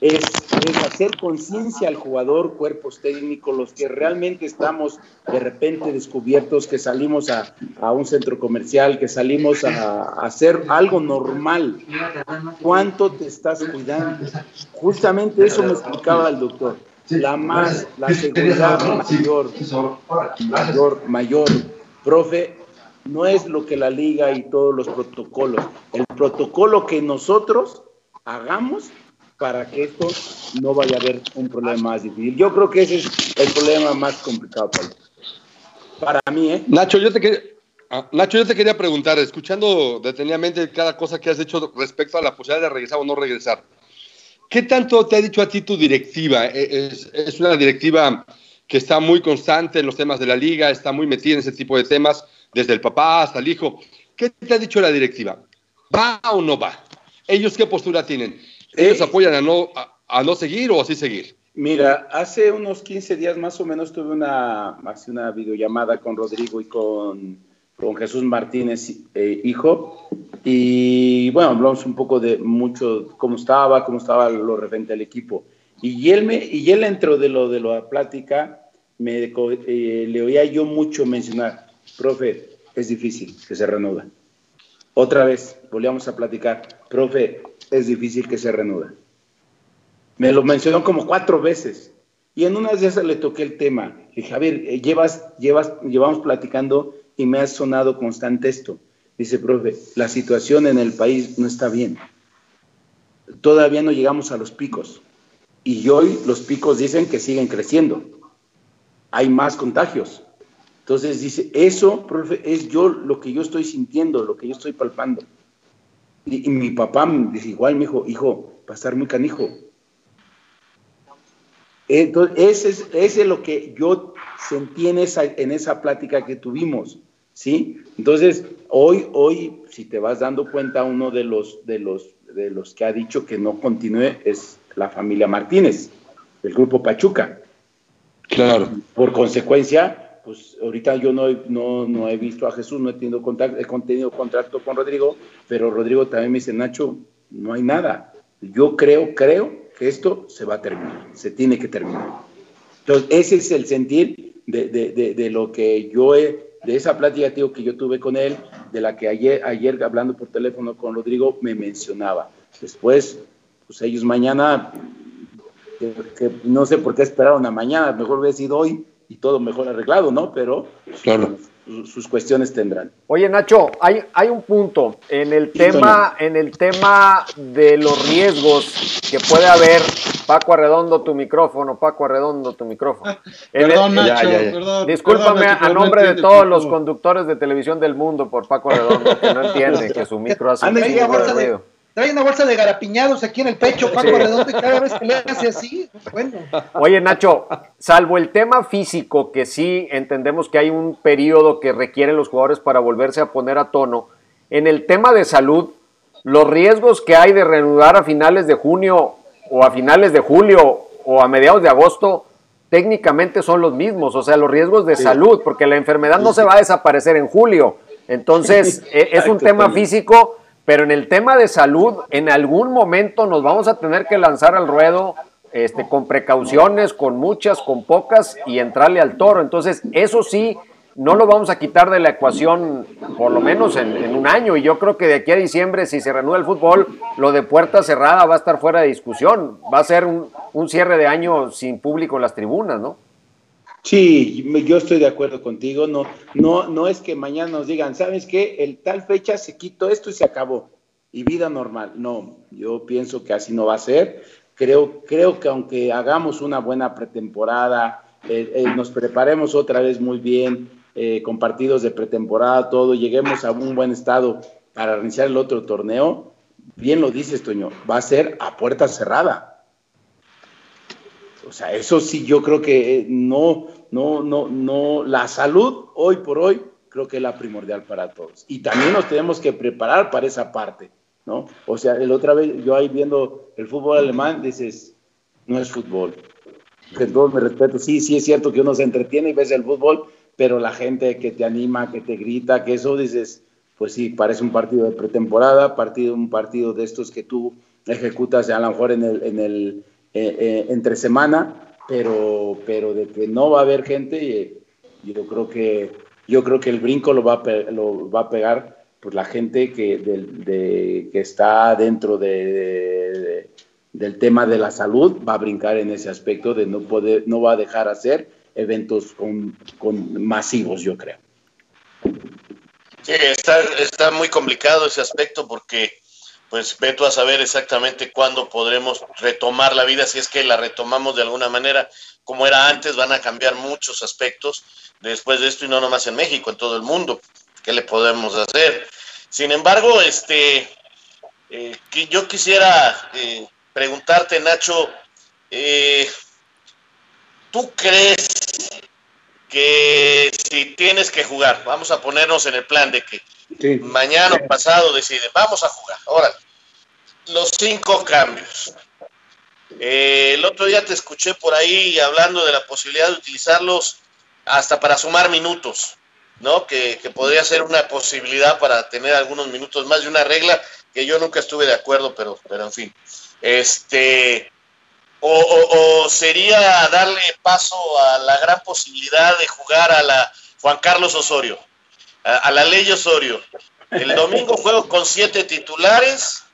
es, es hacer conciencia al jugador, cuerpos técnicos, los que realmente estamos de repente descubiertos, que salimos a, a un centro comercial, que salimos a, a hacer algo normal. ¿Cuánto te estás cuidando? Justamente eso me explicaba el doctor. La más, la seguridad mayor, mayor, mayor, profe, no es lo que la liga y todos los protocolos. El protocolo que nosotros hagamos para que esto no vaya a haber un problema más difícil. Yo creo que ese es el problema más complicado para, mí, ¿eh? Nacho, yo te quería, ah, Nacho, yo te quería preguntar, escuchando detenidamente cada cosa que has hecho respecto a la posibilidad de regresar o no regresar, ¿qué tanto te ha dicho a ti tu directiva? Eh, Es, es una directiva que está muy constante en los temas de la liga, está muy metida en ese tipo de temas, desde el papá hasta el hijo. ¿Qué te ha dicho la directiva? ¿Va o no va? ¿Ellos qué postura tienen? ¿Ellos Eh, apoyan a no, a, a no seguir o así seguir? Mira, hace unos 15 días más o menos tuve una, hace una videollamada con Rodrigo y con, con Jesús Martínez, eh, hijo, y bueno, hablamos un poco de mucho, cómo estaba, cómo estaba lo referente al equipo. Y él, me, y él entró de lo de la plática, me, eh, le oía yo mucho mencionar, profe, es difícil que se reanuda. Otra vez, volvíamos a platicar, profe, es difícil que se reanuda. Me lo mencionó como cuatro veces. Y en unas de esas le toqué el tema. Le dije, a ver, eh, llevas, llevas, llevamos platicando y me ha sonado constante esto. Dice, profe, la situación en el país no está bien. Todavía no llegamos a los picos. Y hoy los picos dicen que siguen creciendo. Hay más contagios. Entonces dice, eso, profe, es yo lo que yo estoy sintiendo, lo que yo estoy palpando. Y, y mi papá me dice, igual, me dijo, hijo, va a estar muy canijo. Entonces, ese es, ese es lo que yo sentí en esa, en esa plática que tuvimos, ¿sí? Entonces, hoy, hoy, si te vas dando cuenta, uno de los, de los, de los que ha dicho que no continúe es la familia Martínez, el grupo Pachuca. Claro. Por consecuencia, pues ahorita yo no, no, no he visto a Jesús, no he tenido contacto, he tenido contacto con Rodrigo, pero Rodrigo también me dice, Nacho, no hay nada. Yo creo, creo que esto se va a terminar, se tiene que terminar. Entonces, ese es el sentir de, de- de- de lo que yo he, de esa plática tío, que yo tuve con él, de la que ayer, ayer hablando por teléfono con Rodrigo me mencionaba. Después, pues ellos mañana que, que no sé por qué esperaron a mañana, mejor hubiera sido hoy y todo mejor arreglado, ¿no? Pero Claro. sus, sus cuestiones tendrán. Oye, Nacho, hay, hay un punto en el tema, en el tema de los riesgos que puede haber. Paco Arredondo, tu micrófono, Paco Arredondo, tu micrófono. *laughs* El- Perdón, Nacho, ya, ya. perdón. Discúlpame perdón, a nombre de todos los conductores de televisión del mundo por Paco Arredondo, que no entiende que su micro hace un de- ruido. Trae una bolsa de garapiñados aquí en el pecho, Paco Sí. Redondo, y cada vez que le hace así, bueno. Oye, Nacho, salvo el tema físico, que sí entendemos que hay un periodo que requieren los jugadores para volverse a poner a tono, en el tema de salud, los riesgos que hay de reanudar a finales de junio o a finales de julio o a mediados de agosto, técnicamente son los mismos, o sea, los riesgos de salud, porque la enfermedad no se va a desaparecer en julio. Entonces, *laughs* e- es un Exacto, tema físico, pero en el tema de salud, en algún momento nos vamos a tener que lanzar al ruedo este, con precauciones, con muchas, con pocas y entrarle al toro. Entonces, eso sí, no lo vamos a quitar de la ecuación por lo menos en, un año. Y yo creo que de aquí a diciembre, si se reanuda el fútbol, lo de puerta cerrada va a estar fuera de discusión. Va a ser un cierre de año sin público en las tribunas, ¿no? Sí, yo estoy de acuerdo contigo. No, no, no es que mañana nos digan, ¿sabes qué? El tal fecha se quitó esto y se acabó. Y vida normal. No, yo pienso que así no va a ser. Creo, creo que aunque hagamos una buena pretemporada, eh, eh, nos preparemos otra vez muy bien, eh, con partidos de pretemporada, todo, lleguemos a un buen estado para iniciar el otro torneo, bien lo dices, Toño, va a ser a puerta cerrada. O sea, eso sí, yo creo que no, no, no, no, la salud hoy por hoy creo que es la primordial para todos. Y también nos tenemos que preparar para esa parte. ¿no? O sea, el otra vez yo ahí viendo el fútbol alemán, dices, no es fútbol. Con todo mi respeto, sí, sí es cierto que uno se entretiene y ves el fútbol, pero la gente que te anima, que te grita, que eso dices, pues sí, parece un partido de pretemporada, partido, un partido de estos que tú ejecutas a lo mejor en el, en el eh, eh, entre semana, pero, pero de que no va a haber gente, eh, yo creo que yo creo que el brinco lo va a, lo va a pegar pues la gente que, de, que está dentro de, del tema de la salud va a brincar en ese aspecto de no poder, no va a dejar hacer eventos con, con masivos, yo creo. Sí, está, está muy complicado ese aspecto porque pues ve tú a saber exactamente cuándo podremos retomar la vida, si es que la retomamos de alguna manera como era antes, van a cambiar muchos aspectos después de esto y no nomás en México, en todo el mundo. ¿qué le podemos hacer? Sin embargo, este, eh, que yo quisiera eh, preguntarte, Nacho, eh, ¿tú crees que si tienes que jugar, vamos a ponernos en el plan de que mañana o pasado deciden, vamos a jugar, ahora, los cinco cambios. el otro día te escuché por ahí hablando de la posibilidad de utilizarlos hasta para sumar minutos. ¿no? Que, podría ser una posibilidad para tener algunos minutos más de una regla que yo nunca estuve de acuerdo, pero, pero en fin. Este, o, sería darle paso a la gran posibilidad de jugar a la Juan Carlos Osorio, a, la ley Osorio. El domingo juego con siete titulares,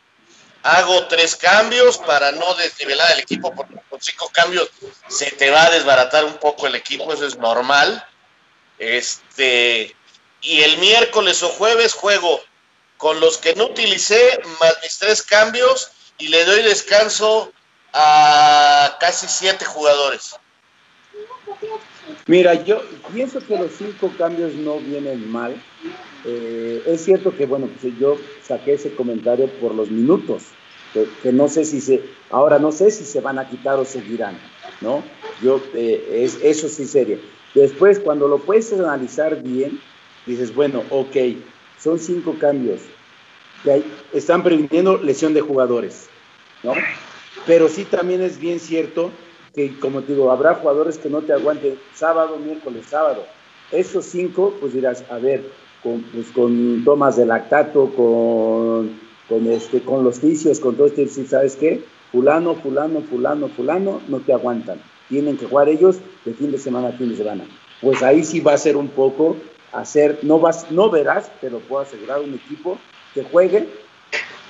hago tres cambios para no desnivelar el equipo, porque con cinco cambios se te va a desbaratar un poco el equipo, eso es normal. Este, y el miércoles o jueves juego con los que no utilicé, más mis tres cambios, y le doy descanso a casi siete jugadores. Mira, yo pienso que los cinco cambios no vienen mal. Eh, es cierto que, bueno, pues yo saqué ese comentario por los minutos, que, no sé si se, ahora no sé si se van a quitar o seguirán, ¿no? Yo, eh, es, eso sí sería. Después, cuando lo puedes analizar bien, dices, bueno, ok, son cinco cambios. Que están previniendo lesión de jugadores, ¿no? Pero sí también es bien cierto que, como te digo, habrá jugadores que no te aguanten sábado, miércoles, sábado. Esos cinco, pues dirás, a ver, con, pues, con tomas de lactato, con, con, este, con los vicios, con todo esto, ¿sabes qué? Fulano, fulano, fulano, fulano, no te aguantan tienen que jugar ellos de fin de semana a fin de semana. Pues ahí sí va a ser un poco hacer, no vas, no verás, pero puedo asegurar un equipo que juegue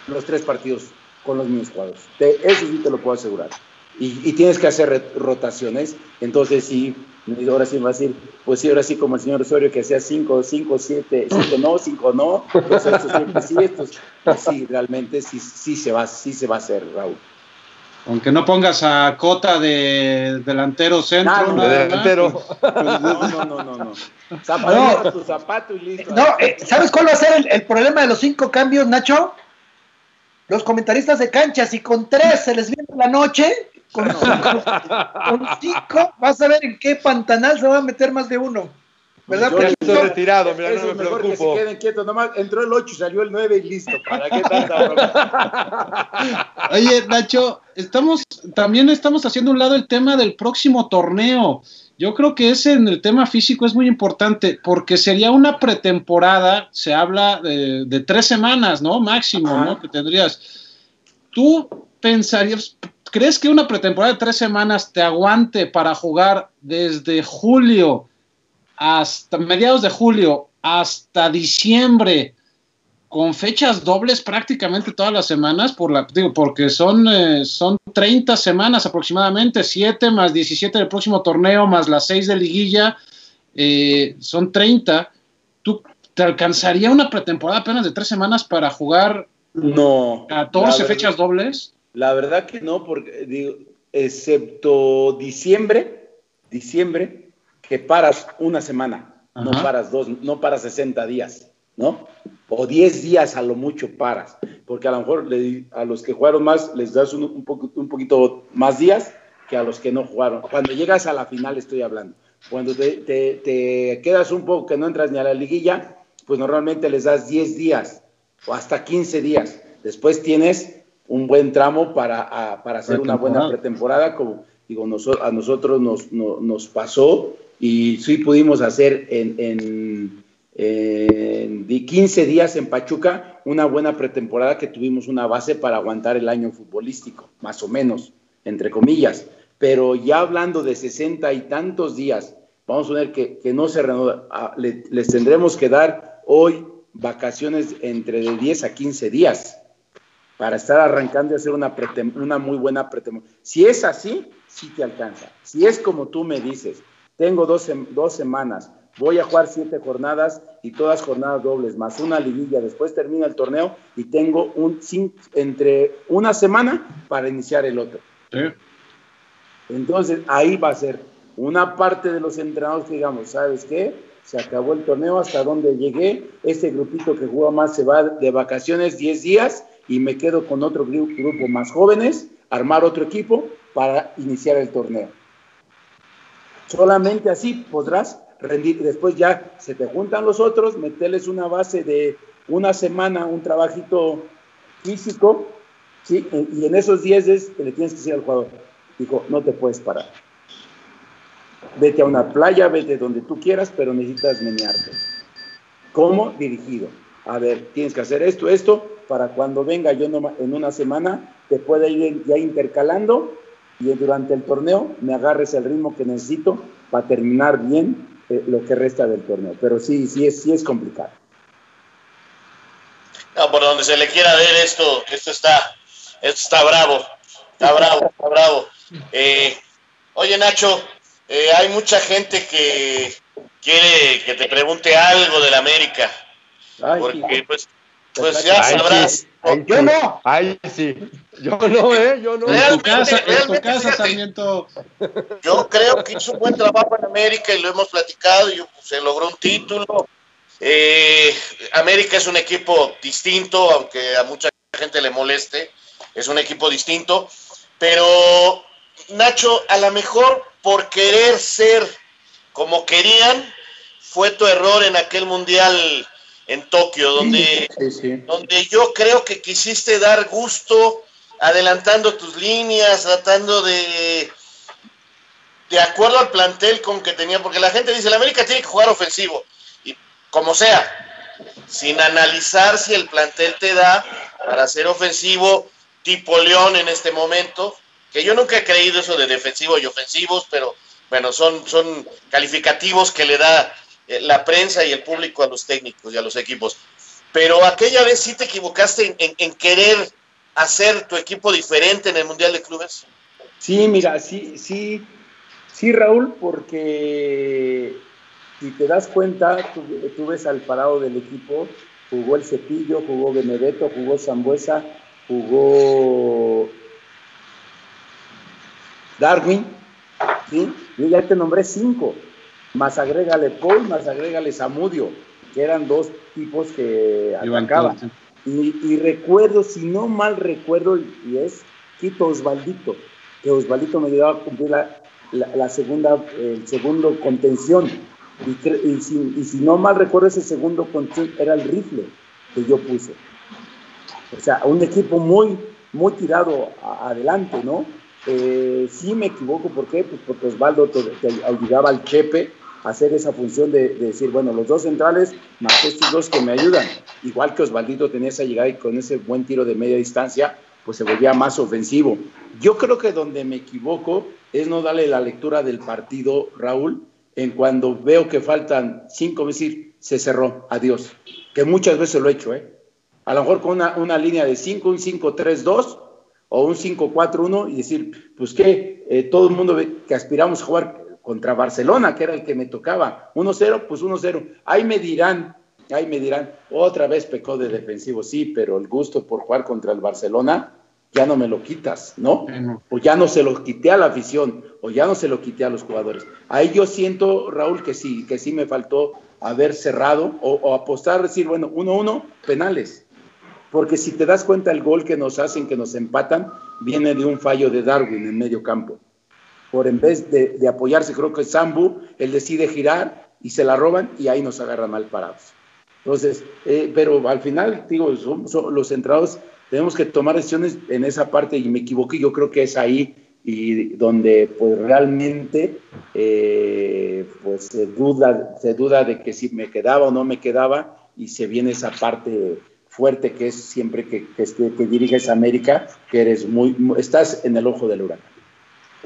los tres partidos con los mismos jugadores. eso sí te lo puedo asegurar. Y, tienes que hacer rotaciones. Entonces sí, ahora sí va a decir, pues sí, ahora sí como el señor Osorio que hacía cinco, cinco, siete, cinco no, cinco no, pues estos sí, estos, pues sí, realmente sí, sí se va, sí se va a hacer, Raúl. Aunque no pongas a Cota de delantero centro. No, de delantero. No, no, no, no. no. Zapato, tu zapato y listo. No, eh, ¿sabes cuál va a ser el, problema de los cinco cambios, Nacho? Los comentaristas de canchas, y con tres se les viene la noche, con cinco, con cinco, vas a ver en qué pantanal se va a meter más de uno. ¿Verdad? Yo estoy retirado, mira, no me mejor preocupo. que se queden quietos, nomás entró el 8, salió el 9 y listo. ¿Para qué tanta *laughs* Oye, Nacho, estamos, también estamos haciendo un lado el tema del próximo torneo. yo creo que ese en el tema físico es muy importante porque sería una pretemporada, se habla de, tres semanas, ¿no? Máximo, ¿no? Que tendrías. ¿Tú pensarías, crees que una pretemporada de tres semanas te aguante para jugar desde julio hasta mediados de julio hasta diciembre con fechas dobles prácticamente todas las semanas, por la, digo, porque son, eh, son 30 semanas aproximadamente, 7 más 17 del próximo torneo, más las 6 de liguilla, eh, son 30. ¿Tú te alcanzaría una pretemporada apenas de 3 semanas para jugar no, 14 fechas dobles? La verdad que no, porque digo, excepto diciembre, diciembre, que paras una semana, no paras dos, no paras 60 días. ¿no? O 10 días a lo mucho paras, porque a lo mejor a los que jugaron más les das un, un, un, poquito más días que a los que no jugaron. Cuando llegas a la final estoy hablando. Cuando te, te, quedas un poco que no entras ni a la liguilla, pues normalmente les das 10 días o hasta 15 días. Después tienes un buen tramo para, para hacer una buena pretemporada, como digo, a nosotros nos, nos pasó y sí pudimos hacer en de 15 días en Pachuca, una buena pretemporada que tuvimos una base para aguantar el año futbolístico, más o menos, entre comillas. Pero ya hablando de 60 y tantos días, vamos a ver que, no se renueva, les tendremos que dar hoy vacaciones entre de 10 a 15 días para estar arrancando y hacer una, una muy buena pretemporada. Si es así, sí te alcanza. Si es como tú me dices, tengo dos, dos semanas, voy a jugar siete jornadas y todas jornadas dobles, más una liguilla. Después termina el torneo y tengo un entre una semana para iniciar el otro. Entonces ahí va a ser una parte de los entrenadores que digamos, ¿sabes qué? Se acabó el torneo hasta donde llegué. Este grupito que juega más se va de vacaciones 10 días y me quedo con otro grupo más jóvenes, armar otro equipo para iniciar el torneo. Solamente así podrás rendir, después ya se te juntan los otros, meterles una base de una semana, un trabajito físico, ¿sí? y en esos 10 le tienes que decir al jugador, dijo, no te puedes parar. Vete a una playa, vete donde tú quieras, pero necesitas menearte. ¿Cómo? Dirigido. A ver, tienes que hacer esto, esto, para cuando venga yo en una semana, te pueda ir ya intercalando y durante el torneo me agarres el ritmo que necesito para terminar bien eh, lo que resta del torneo. Pero sí, sí es, sí es complicado. No, por donde se le quiera ver esto, esto está, esto está bravo, está bravo, está bravo. Eh, oye Nacho, eh, hay mucha gente que quiere que te pregunte algo del América, porque pues pues ya sabrás. yo no. Ay, sí. Yo no, ¿eh? Yo no. En tu casa, en tu casa, Sarmiento. Yo creo que hizo un buen trabajo en América y lo hemos platicado y se logró un título. Eh, América es un equipo distinto, aunque a mucha gente le moleste. Es un equipo distinto. Pero, Nacho, a lo mejor por querer ser como querían, fue tu error en aquel mundial en Tokio, donde, donde yo creo que quisiste dar gusto adelantando tus líneas, tratando de, de acuerdo al plantel con que tenía, porque la gente dice, la América tiene que jugar ofensivo, y como sea, sin analizar si el plantel te da para ser ofensivo tipo León en este momento, que yo nunca he creído eso de defensivo y ofensivos, pero bueno, son, son calificativos que le da la prensa y el público a los técnicos y a los equipos. Pero aquella vez sí te equivocaste en, querer hacer tu equipo diferente en el Mundial de Clubes. Sí, mira, sí, sí, sí, Raúl, porque si te das cuenta, tú, ves al parado del equipo, jugó el Cepillo, jugó Benedetto, jugó Zambuesa, jugó Darwin, ¿sí? Yo ya te nombré cinco más agrégale Paul, más agrégale Samudio, que eran dos tipos que atacaban. Y, recuerdo, si no mal recuerdo, y es Quito Osvaldito, que Osvaldito me ayudaba a cumplir la, segunda, el segundo contención. Y, si, no mal recuerdo, ese segundo contención era el rifle que yo puse. O sea, un equipo muy, muy tirado adelante, ¿no? eh, sí me equivoco, ¿por qué? Pues porque Osvaldo te, ayudaba al Chepe a hacer esa función de, decir, bueno, los dos centrales más estos dos que me ayudan. Igual que Osvaldito tenía esa llegada y con ese buen tiro de media distancia, pues se volvía más ofensivo. Yo creo que donde me equivoco es no darle la lectura del partido, Raúl, en cuando veo que faltan cinco, decir, se cerró, adiós. Que muchas veces lo he hecho, ¿eh? A lo mejor con una, una línea de 5, un 5-3-2 o un 5-4-1 y decir, pues que eh, todo el mundo que aspiramos a jugar contra Barcelona, que era el que me tocaba. 1-0, pues 1-0. Ahí me dirán, ahí me dirán, otra vez pecó de defensivo, sí, pero el gusto por jugar contra el Barcelona ya no me lo quitas, ¿no? O ya no se lo quité a la afición, o ya no se lo quité a los jugadores. Ahí yo siento, Raúl, que sí, que sí me faltó haber cerrado o, o apostar, decir, bueno, 1-1, penales porque si te das cuenta el gol que nos hacen, que nos empatan, viene de un fallo de Darwin en medio campo. Por en vez de, apoyarse, creo que Sambu, él decide girar y se la roban y ahí nos agarran mal parados. Entonces, eh, pero al final, digo, los centrados tenemos que tomar decisiones en esa parte y me equivoqué, yo creo que es ahí y donde pues realmente eh, pues se duda, se duda de que si me quedaba o no me quedaba y se viene esa parte fuerte que es siempre que, que, que diriges América, que eres muy, estás en el ojo del huracán.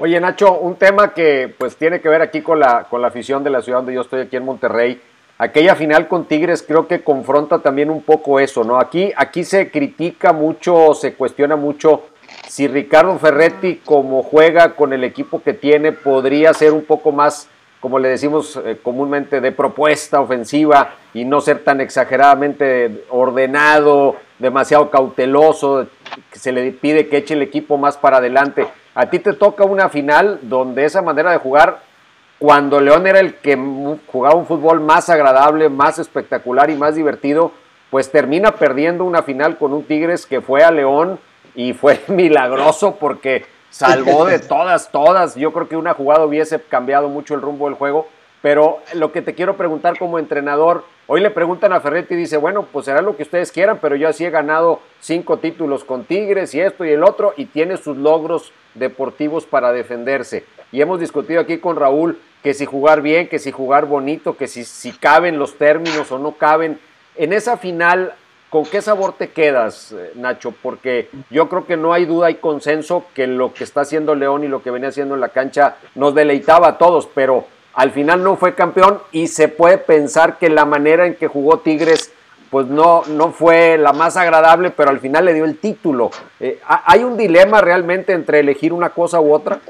Oye Nacho, un tema que pues tiene que ver aquí con la, con la afición de la ciudad donde yo estoy aquí en Monterrey. Aquella final con Tigres creo que confronta también un poco eso, ¿no? Aquí, aquí se critica mucho, se cuestiona mucho si Ricardo Ferretti como juega con el equipo que tiene podría ser un poco más como le decimos eh, comúnmente, de propuesta ofensiva y no ser tan exageradamente ordenado, demasiado cauteloso, que se le pide que eche el equipo más para adelante. A ti te toca una final donde esa manera de jugar, cuando León era el que jugaba un fútbol más agradable, más espectacular y más divertido, pues termina perdiendo una final con un Tigres que fue a León y fue *laughs* milagroso porque salvó de *laughs* todas, todas. Yo creo que una jugada hubiese cambiado mucho el rumbo del juego. Pero lo que te quiero preguntar como entrenador, hoy le preguntan a Ferretti y dice, bueno, pues será lo que ustedes quieran, pero yo así he ganado cinco títulos con Tigres y esto y el otro, y tiene sus logros deportivos para defenderse. Y hemos discutido aquí con Raúl que si jugar bien, que si jugar bonito, que si, si caben los términos o no caben. En esa final, ¿Con qué sabor te quedas, eh, Nacho? Porque yo creo que no hay duda, hay consenso que lo que está haciendo León y lo que venía haciendo en la cancha nos deleitaba a todos, pero al final no fue campeón y se puede pensar que la manera en que jugó Tigres pues no, no fue la más agradable, pero al final le dio el título. Eh, ¿Hay un dilema realmente entre elegir una cosa u otra?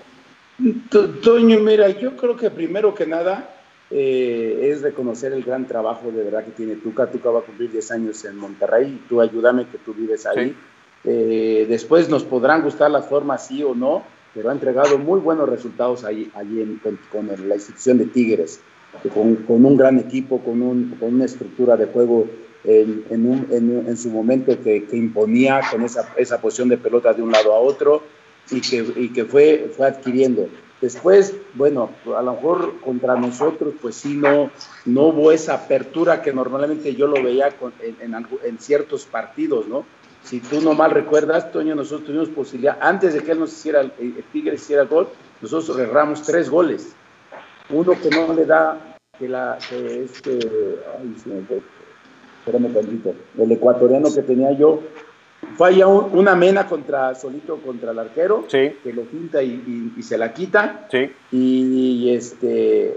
Toño, mira, yo creo que primero que nada eh, es reconocer el gran trabajo de verdad que tiene Tuca. Tuca va a cumplir 10 años en Monterrey, tú ayúdame que tú vives ahí. Eh, después nos podrán gustar las formas, sí o no, pero ha entregado muy buenos resultados ahí, allí con, la institución de Tigres, con, con, un gran equipo, con, un, con, una estructura de juego en, en, un, en su momento que, que, imponía con esa, esa posición de pelota de un lado a otro y que, y que fue, fue adquiriendo. Después, bueno, a lo mejor contra nosotros, pues sí, no, no hubo esa apertura que normalmente yo lo veía en, ciertos partidos, ¿no? Si tú no mal recuerdas, Toño, nosotros tuvimos posibilidad, antes de que él nos hiciera, el, Tigre hiciera el gol, nosotros erramos tres goles. Uno que no le da, que la, que este, ay, sí, espérame tantito, el ecuatoriano que tenía yo, falla una mena contra solito contra el arquero, que lo pinta y, se la quita. Y, este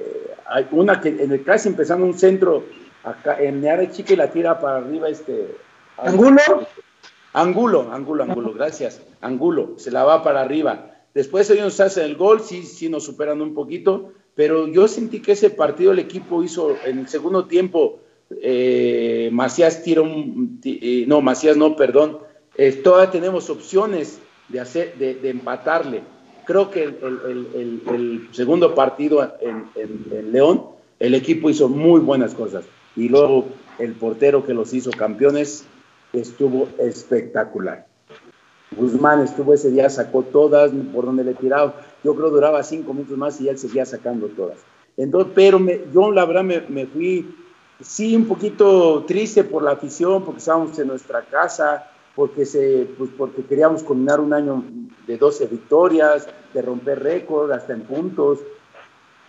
hay una que en el casi empezando un centro acá en Neare Chica y la tira para arriba este Angulo. Angulo, Angulo, Angulo, gracias. Angulo, se la va para arriba. Después ellos hacen el gol, sí, sí nos superan un poquito, pero yo sentí que ese partido el equipo hizo en el segundo tiempo, eh, Macías tira un, eh, no, Macías no, perdón, eh, todavía tenemos opciones de, hacer, de, empatarle. Creo que el, segundo partido en, León, el equipo hizo muy buenas cosas. Y luego el portero que los hizo campeones estuvo espectacular. Guzmán estuvo ese día, sacó todas por donde le tiraba. Yo creo duraba cinco minutos más y él seguía sacando todas. Entonces, pero me, yo la verdad me, me, fui, sí, un poquito triste por la afición, porque estábamos en nuestra casa, porque, se, pues porque queríamos combinar un año de 12 victorias, de romper récord, hasta en puntos,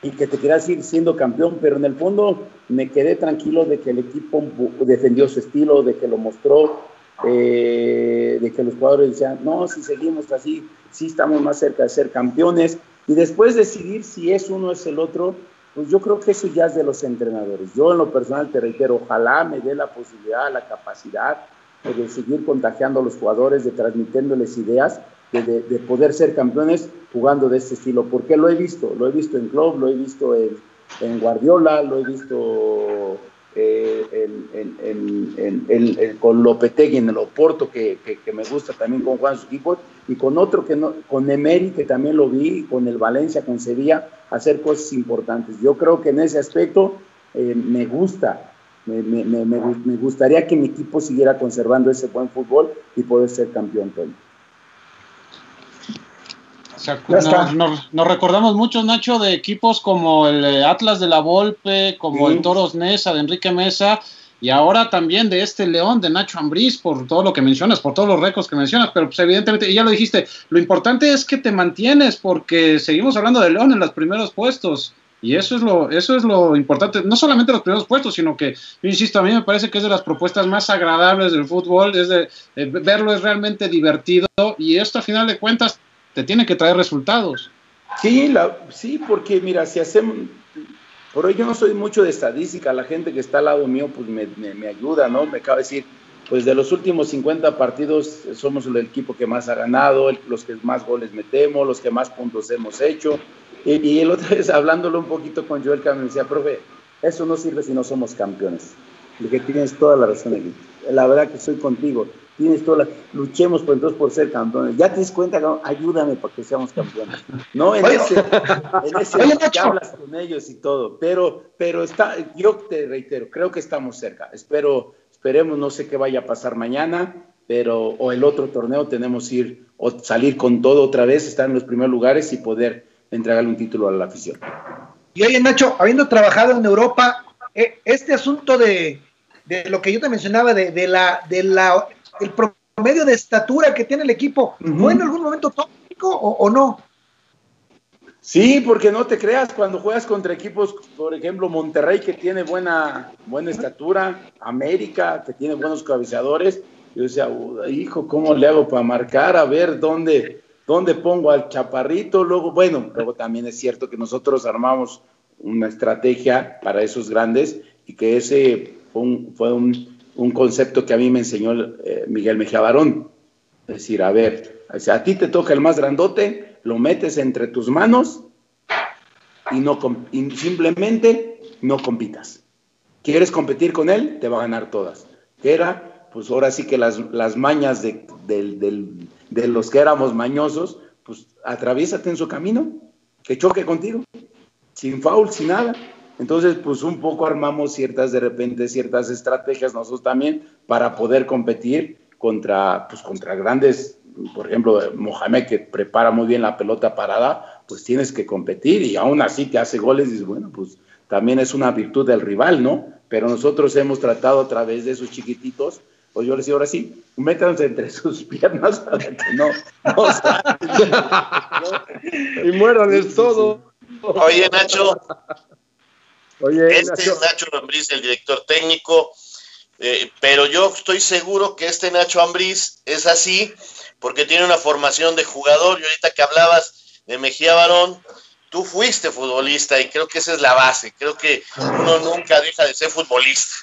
y que te querías ir siendo campeón, pero en el fondo me quedé tranquilo de que el equipo defendió su estilo, de que lo mostró, eh, de que los jugadores decían, no, si seguimos así, sí estamos más cerca de ser campeones, y después decidir si es uno o es el otro, pues yo creo que eso ya es de los entrenadores. Yo en lo personal te reitero, ojalá me dé la posibilidad, la capacidad de seguir contagiando a los jugadores, de transmitiéndoles ideas, de, de, poder ser campeones jugando de este estilo, porque lo he visto, lo he visto en Club, lo he visto en, en Guardiola, lo he visto eh, en, con Lopetegui en el Oporto, que, que, me gusta también con Juan su equipo, y con otro que no, con Emery, que también lo vi, con el Valencia, con Sevilla, hacer cosas importantes. Yo creo que en ese aspecto eh, me gusta, me, me, me, me, gustaría que mi equipo siguiera conservando ese buen fútbol y poder ser campeón, Tony. Nos, recordamos mucho, Nacho, de equipos como el eh, Atlas de la Volpe, como el Toros Nesa de Enrique Mesa, y ahora también de este León, de Nacho Ambriz, por todo lo que mencionas, por todos los récords que mencionas, pero pues evidentemente, y ya lo dijiste, lo importante es que te mantienes, porque seguimos hablando de León en los primeros puestos. Y eso es lo, eso es lo importante, no solamente los primeros puestos, sino que, yo insisto, a mí me parece que es de las propuestas más agradables del fútbol, es de, verlo es realmente divertido y esto a final de cuentas te tiene que traer resultados. Sí, la, sí, porque mira, si hacemos, por hoy yo no soy mucho de estadística, la gente que está al lado mío pues me, me, ayuda, ¿no? Me acaba de decir, pues de los últimos 50 partidos somos el equipo que más ha ganado, los que más goles metemos, los que más puntos hemos hecho. Y, y el otro vez hablándolo un poquito con Joel Cam me decía, profe, eso no sirve si no somos campeones. Y que tienes toda la razón aquí. La verdad que estoy contigo tienes toda la... Luchemos por, entonces por ser campeones. Ya te das cuenta, ayúdame para que seamos campeones. No, en ese, en *laughs* ese hablas con ellos y todo, pero, pero está, yo te reitero, creo que estamos cerca. Espero, esperemos, no sé qué vaya a pasar mañana, pero, o el otro torneo tenemos que ir, o salir con todo otra vez, estar en los primeros lugares y poder entregarle un título a la afición. Y oye, Nacho, habiendo trabajado en Europa, eh, este asunto de, de lo que yo te mencionaba, de, de, la, de la el promedio de estatura que tiene el equipo, ¿fue en algún momento tóxico o, no? Sí, porque no te creas, cuando juegas contra equipos, por ejemplo, Monterrey, que tiene buena, buena estatura, América, que tiene buenos cabeceadores, yo decía, hijo, ¿cómo le hago para marcar? A ver dónde, dónde pongo al chaparrito. Luego, bueno, luego también es cierto que nosotros armamos una estrategia para esos grandes y que ese fue un un concepto que a mí me enseñó eh, Miguel Mejía Barón. Es decir, a ver, a ti te toca el más grandote, lo metes entre tus manos y, no, simplemente no compitas. ¿Quieres competir con él? Te va a ganar todas. Que era, pues ahora sí que las, las mañas de, de los que éramos mañosos, pues atraviésate en su camino, que choque contigo, sin foul, sin nada entonces, pues un poco armamos ciertas, de repente, ciertas estrategias nosotros también para poder competir contra, pues, contra grandes, por ejemplo, Mohamed que prepara muy bien la pelota parada, pues tienes que competir y aún así te hace goles y dices, bueno, pues también es una virtud del rival, ¿no? Pero nosotros hemos tratado a través de esos chiquititos, pues yo les digo ahora sí, métanse entre *laughs* sus piernas para que no, no, *laughs* y muéranles todo. Oye, Nacho, este es Nacho Ambriz, el director técnico, eh, pero yo estoy seguro que este Nacho Ambriz es así porque tiene una formación de jugador. Y ahorita que hablabas de Mejía Barón, tú fuiste futbolista y creo que esa es la base, creo que uno nunca deja de ser futbolista.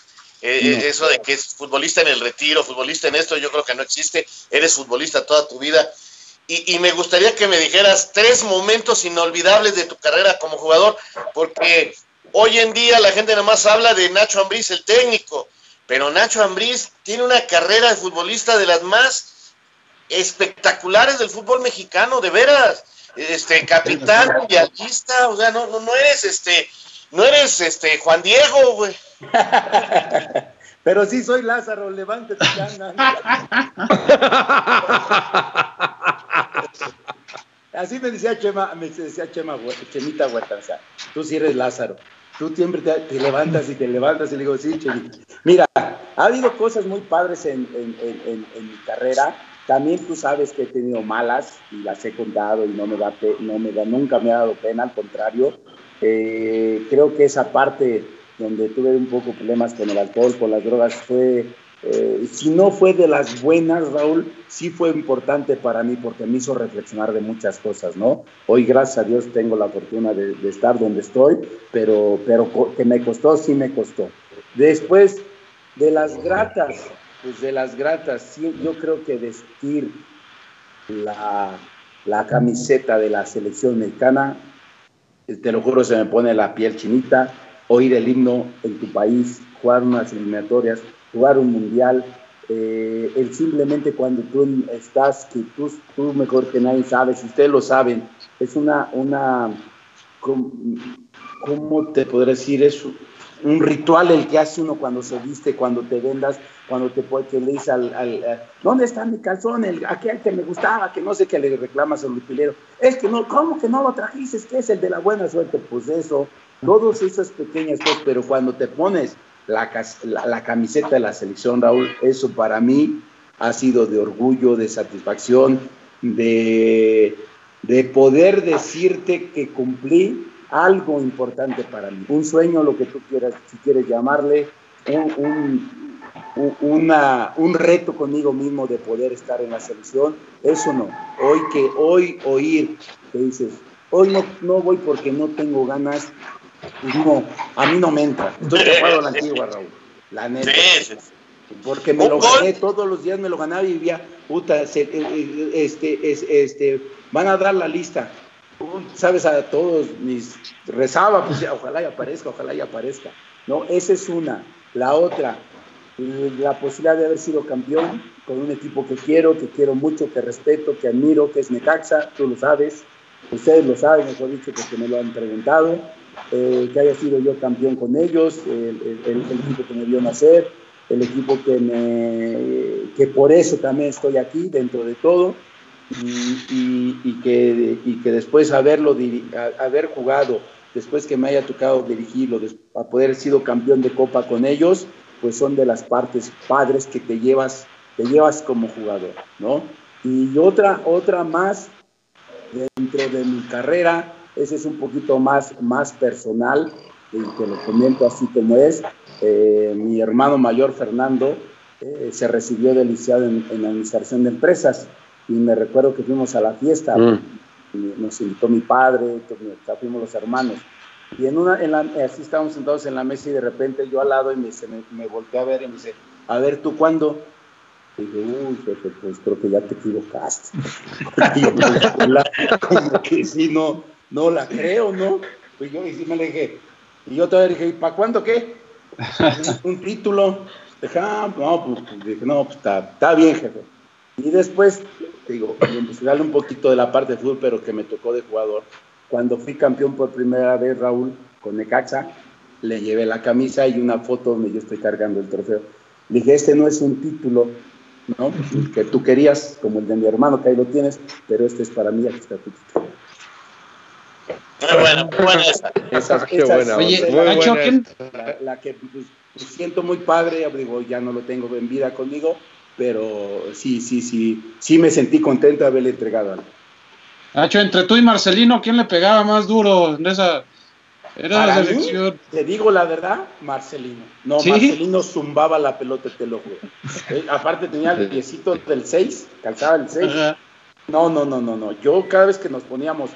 Eh, eh, eso de que es futbolista en el retiro, futbolista en esto, yo creo que no existe, eres futbolista toda tu vida. Y, y, me gustaría que me dijeras tres momentos inolvidables de tu carrera como jugador, porque Hoy en día la gente nada más habla de Nacho Ambriz, el técnico, pero Nacho Ambriz tiene una carrera de futbolista de las más espectaculares del fútbol mexicano, de veras. Este capitán mundialista, o sea, no, no, no eres este, no eres este Juan Diego, güey. *laughs* Pero sí soy Lázaro, levántate, *laughs* Así me decía Chema, me decía Chema, Chemita Huerta, o sea, tú sí eres Lázaro tú siempre te, levantas y te levantas y le digo, sí, Mira, ha habido cosas muy padres en, mi carrera. También tú sabes que he tenido malas y las he contado y no me da, no me da nunca me ha dado pena, al contrario. Eh, creo que esa parte donde tuve un poco problemas con el alcohol, con las drogas, fue eh, si no fue de las buenas, Raúl, sí fue importante para mí porque me hizo reflexionar de muchas cosas, ¿no? Hoy, gracias a Dios, tengo la fortuna de, estar donde estoy, pero, pero que me costó, sí me costó. Después, de las gratas, pues de las gratas, sí, yo creo que vestir la, la camiseta de la selección mexicana, te lo juro, se me pone la piel chinita, oír el himno en tu país, jugar unas eliminatorias, jugar un mundial, eh, el simplemente cuando tú estás, que tú, tú, mejor que nadie sabes, ustedes lo saben, es una, una ¿cómo, te podré decir? Es un ritual el que hace uno cuando se viste, cuando te vendas, cuando te que le dice al, al, ¿dónde está mi calzón? El, aquel que me gustaba, que no sé qué le reclamas al utilero. Es que no, ¿cómo que no lo trajiste? Es que es el de la buena suerte. Pues eso, todas esas pequeñas cosas, pero cuando te pones la, camiseta de la selección, Raúl, eso para mí ha sido de orgullo, de satisfacción, de, de poder decirte que cumplí algo importante para mí, un sueño, lo que tú quieras, si quieres llamarle, un, una, un reto conmigo mismo de poder estar en la selección, eso no. Hoy que hoy oír que dices, hoy no, no voy porque no tengo ganas, no, a mí no me entra. Estoy acuerdo a la antigua, Raúl. La neta. Porque me lo gané, todos los días me lo ganaba y vivía, puta, eh, eh, este, este, van a dar la lista. Sabes, a todos mis rezaba, pues ojalá y aparezca, ojalá y aparezca. No, esa es una. La otra, la posibilidad de haber sido campeón con un equipo que quiero, que quiero mucho, que respeto, que admiro, que es Necaxa, tú lo sabes, ustedes lo saben, mejor dicho, porque me lo han preguntado eh, que haya sido yo campeón con ellos, el, equipo que me vio nacer, el equipo que, me, que por eso también estoy aquí dentro de todo y, y, que, y que después haberlo, haber jugado, después que me haya tocado dirigirlo, a poder sido campeón de copa con ellos, pues son de las partes padres que te llevas, te llevas como jugador, ¿no? Y otra, otra más dentro de mi carrera, ese es un poquito más, más personal, y te lo comento así como es. Eh, mi hermano mayor, Fernando, eh, se recibió de licenciado en, Administración de Empresas y me recuerdo que fuimos a la fiesta, mm. nos invitó mi padre, fuimos los hermanos. Y en una, en la, así estábamos sentados en la mesa y de repente yo al lado y me, me, volteé a ver y me dice, a ver, ¿tú cuándo? Y dije, uy, pues creo que ya te equivocaste. *laughs* y yo, como que sí, no, no la creo, ¿no? Pues yo y sí me le dije, y yo todavía dije, ¿para cuándo qué? *laughs* un, título. Dije, ah, no, pues, pues dije, no, pues está, está, bien, jefe. Y después, digo, investigarle un poquito de la parte de fútbol, pero que me tocó de jugador. Cuando fui campeón por primera vez, Raúl, con Necaxa, le llevé la camisa y una foto donde yo estoy cargando el trofeo. Le dije, este no es un título, ¿no? Que tú querías, como el de mi hermano, que ahí lo tienes, pero este es para mí, aquí está tu título. Muy buena, muy buena esa. *laughs* esa, qué buena. Oye, la, la, que pues, siento muy padre, digo, ya no lo tengo en vida conmigo, pero sí, sí, sí, sí me sentí contento de haberle entregado algo. Nacho, entre tú y Marcelino, ¿quién le pegaba más duro en esa? Era la selección. te digo la verdad, Marcelino. No, Marcelino zumbaba la pelota, te lo juro. Eh, aparte tenía el piecito del 6, calzaba el 6. No, no, no, no, no. Yo cada vez que nos poníamos,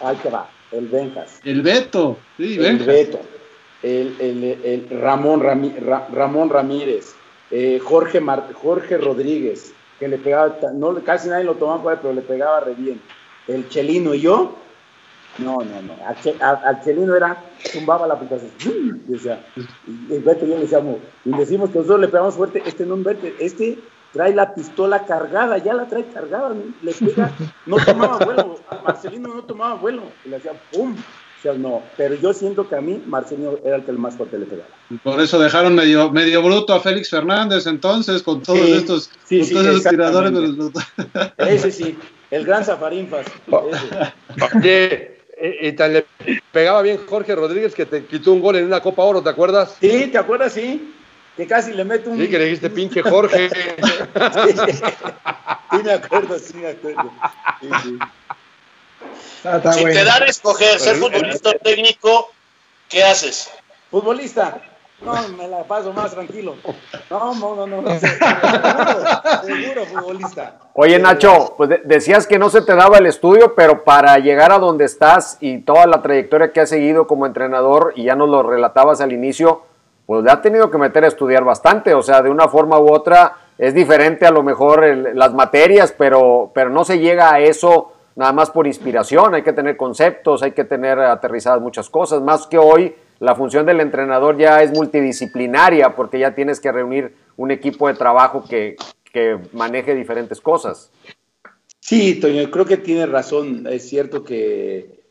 ahí te va, el Benjas. El Beto, sí, El Beto. El, el, Ramón, Ramón Ramírez. Eh, Jorge, Jorge Rodríguez, que le pegaba, no, casi nadie lo tomaba, pero le pegaba re bien. El Chelino y yo, no, no, no. Al, Chelino era, tumbaba la aplicación. Y decía, y el Beto y yo le decíamos, y decimos que nosotros le pegamos fuerte, este no, Beto, este trae la pistola cargada, ya la trae cargada, le pega, no tomaba *laughs* vuelo, Marcelino no tomaba vuelo, y le hacía pum. O sea, no, pero yo siento que a mí Marcelino era el que más fuerte le pegaba. Por eso dejaron medio, medio bruto a Félix Fernández entonces, con todos estos, sí, con todos esos tiradores. De los... *laughs* Ese sí, el gran Zafarinfas. Oye, y tal le pegaba bien Jorge Rodríguez que te quitó un gol en una Copa Oro, ¿te acuerdas? Sí, ¿te acuerdas? Sí. Que casi le meto un... Sí, que le dijiste pinche Jorge. *laughs* sí, me acuerdo, sí me acuerdo. Sí, sí. Ah, si bueno. te dan a escoger ser futbolista o técnico, ¿qué haces? Futbolista. No, me la paso más tranquilo. No, no, no, no. Seguro, seguro, futbolista. Oye, Nacho, pues de decías que no se te daba el estudio, pero para llegar a donde estás y toda la trayectoria que has seguido como entrenador, y ya nos lo relatabas al inicio, pues le ha tenido que meter a estudiar bastante. O sea, de una forma u otra es diferente a lo mejor las materias, pero, pero no se llega a eso nada más por inspiración. Hay que tener conceptos, hay que tener aterrizadas muchas cosas, más que hoy la función del entrenador ya es multidisciplinaria porque ya tienes que reunir un equipo de trabajo que, que maneje diferentes cosas. Sí, Toño, creo que tiene razón. Es cierto que,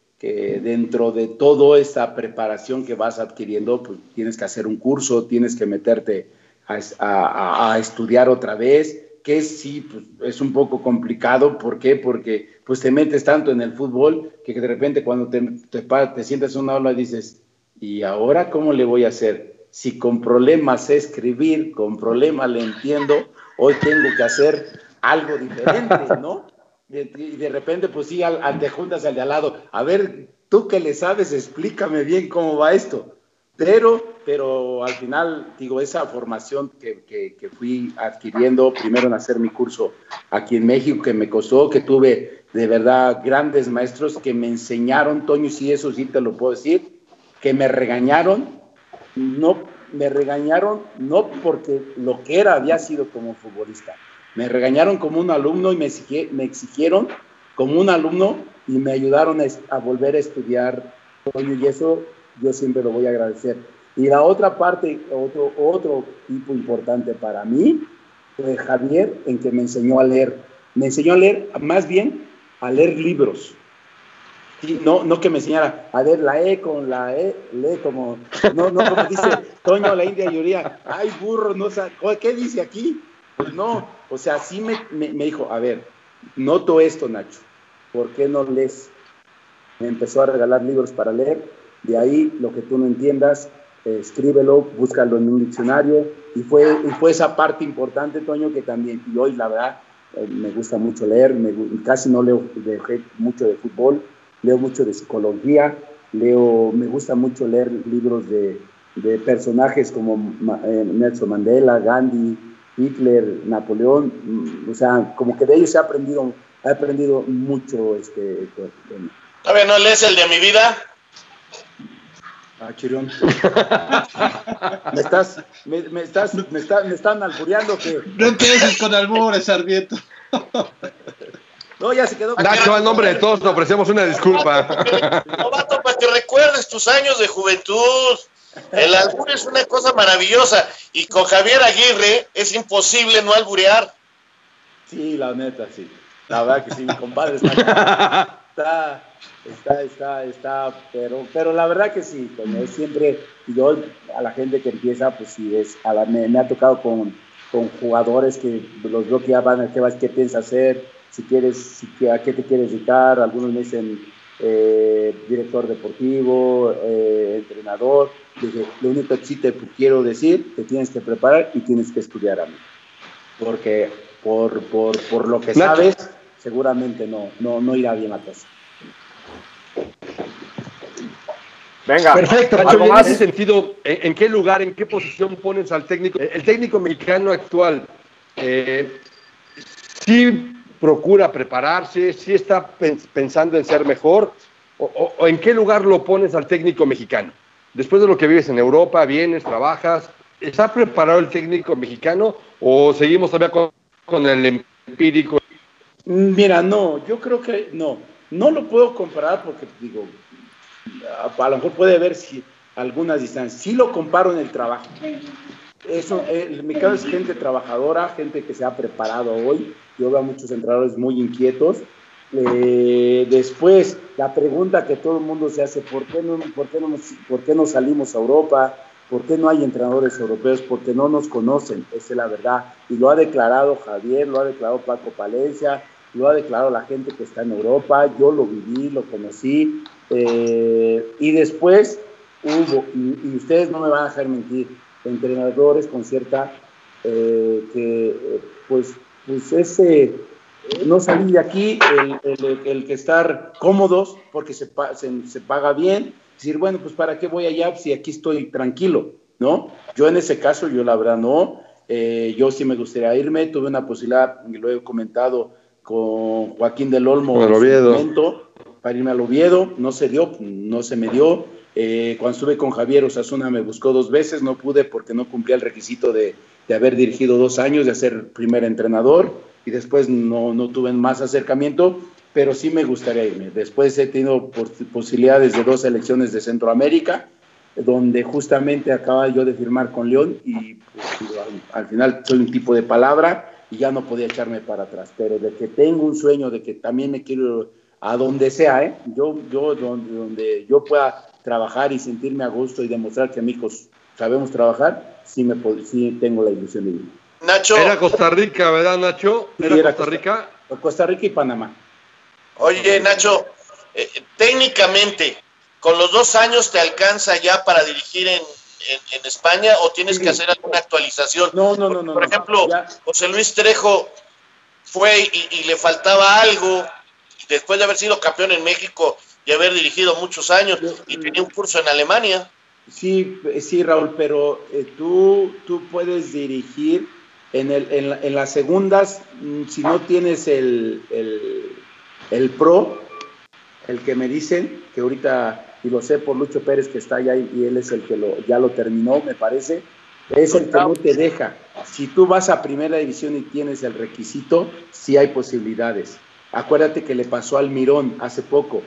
dentro de toda esa preparación que vas adquiriendo, pues tienes que hacer un curso, tienes que meterte a estudiar otra vez, que sí, pues, es un poco complicado. ¿Por qué? Porque pues te metes tanto en el fútbol que de repente cuando te, te, te sientas en una aula dices, ¿y ahora cómo le voy a hacer? Si con problemas sé escribir, con problemas le entiendo, hoy tengo que hacer algo diferente, ¿no? Y de repente, pues sí, al, al te juntas al de al lado. A ver, tú que le sabes, explícame bien cómo va esto. Pero, pero al final, digo, esa formación que, que, que, fui adquiriendo, primero en hacer mi curso aquí en México, que me costó, que tuve de verdad grandes maestros que me enseñaron, Toño, sí, eso sí te lo puedo decir, que me regañaron, no me regañaron no porque lo que era había sido como futbolista, me regañaron como un alumno y me, me exigieron como un alumno y me ayudaron a, volver a estudiar, y eso yo siempre lo voy a agradecer. Y la otra parte, otro, otro tipo importante para mí, fue Javier, en que me enseñó a leer. Me enseñó a leer, más bien, a leer libros no, no que me enseñara a ver la E con la E, lee como, no, no como dice Toño la India Yuría, ay burro, no sé, ¿qué dice aquí? Pues no, o sea, sí me, me, dijo, a ver, noto esto, Nacho, ¿por qué no lees? Me empezó a regalar libros para leer, de ahí lo que tú no entiendas, escríbelo, búscalo en un diccionario, y fue, y fue esa parte importante, Toño, que también, y hoy la verdad, eh, me gusta mucho leer, me, casi no leo de, mucho de fútbol, leo mucho de psicología, leo, me gusta mucho leer libros de, de personajes como eh, Nelson Mandela, Gandhi, Hitler, Napoleón, mm, o sea, como que de ellos he aprendido, he aprendido mucho este tema. A ver, ¿no lees el de mi vida? Ah, chirón. *laughs* me estás, me, me estás, me, está, me están albureando que. No empieces con albures, Sarmiento. *laughs* No, ya se quedó. Nacho, al nombre de todos te ofrecemos una disculpa. *laughs* Novato, para que recuerdes tus años de juventud. El albur es una cosa maravillosa. Y con Javier Aguirre es imposible no alburear. Sí, la neta, sí. La verdad que sí, mi compadre está, está, está, está, está, pero, pero la verdad que sí, como siempre, yo a la gente que empieza, pues sí, es, me, ha tocado con, con jugadores que los que ya van, ¿qué, qué piensa hacer? si quieres, si, a qué te quieres dedicar, algunos me dicen eh, director deportivo, eh, entrenador. Dije, lo único que sí te quiero decir, te tienes que preparar y tienes que estudiar a mí. Porque por, por, por lo que sabes, seguramente no, no, no irá bien la cosa. Venga, perfecto. Nacho, en ese sentido, ¿en, ¿en, qué lugar, en qué posición pones al técnico? El técnico mexicano actual, eh, sí procura prepararse, si está pensando en ser mejor, o, en qué lugar lo pones al técnico mexicano. Después de lo que vives en Europa, vienes, trabajas, ¿está preparado el técnico mexicano o seguimos todavía con, con el empírico? Mira, no, yo creo que no, no lo puedo comparar porque digo, a, a lo mejor puede haber si, algunas distancias, sí lo comparo en el trabajo. Eso, eh, mi caso es gente trabajadora, gente que se ha preparado hoy, yo veo a muchos entrenadores muy inquietos. Eh, después, la pregunta que todo el mundo se hace, ¿por qué, no, por, qué no, ¿por qué no salimos a Europa? ¿Por qué no hay entrenadores europeos? Porque no nos conocen, esa es la verdad. Y lo ha declarado Javier, lo ha declarado Paco Palencia, lo ha declarado la gente que está en Europa, yo lo viví, lo conocí. Eh, y después hubo, y, y ustedes no me van a dejar mentir, entrenadores con cierta, eh, que eh, pues, pues ese, no salir de aquí, el, el, que estar cómodos porque se, se, se, paga bien, decir, bueno, pues para qué voy allá si aquí estoy tranquilo, ¿no? Yo en ese caso, yo la verdad no, eh, yo sí me gustaría irme, tuve una posibilidad, y lo he comentado con Joaquín del Olmo en su momento, para irme al Oviedo, no se dio, no se me dio. Eh, cuando estuve con Javier Osasuna me buscó dos veces, no pude porque no cumplía el requisito de, de haber dirigido dos años, de ser primer entrenador, y después no, no tuve más acercamiento, pero sí me gustaría irme. Después he tenido posibilidades de dos elecciones de Centroamérica, donde justamente acaba yo de firmar con León y pues, al, final soy un tipo de palabra y ya no podía echarme para atrás, pero de que tengo un sueño, de que también me quiero a donde sea, ¿eh? yo, yo donde, donde yo pueda trabajar y sentirme a gusto y demostrar que amigos sabemos trabajar, sí, me, sí tengo la ilusión de ir. Nacho. Era Costa Rica, ¿verdad, Nacho? Era, Costa Rica. Costa Rica y Panamá. Oye, Nacho, eh, técnicamente, ¿con los dos años te alcanza ya para dirigir en, en, España o tienes que hacer alguna actualización? No, no, no. no Por ejemplo, José Luis Trejo fue y, le faltaba algo después de haber sido campeón en México y haber dirigido muchos años y tenía un curso en Alemania. Sí, sí, Raúl, pero eh, tú, tú puedes dirigir en, el, en, las segundas, mm, si no tienes el, el, el pro, el que me dicen, que ahorita y lo sé por Lucho Pérez que está allá y él es el que lo, ya lo terminó, me parece, es el que no te deja. Si tú vas a primera división y tienes el requisito, sí hay posibilidades. Acuérdate que le pasó al Mirón hace poco,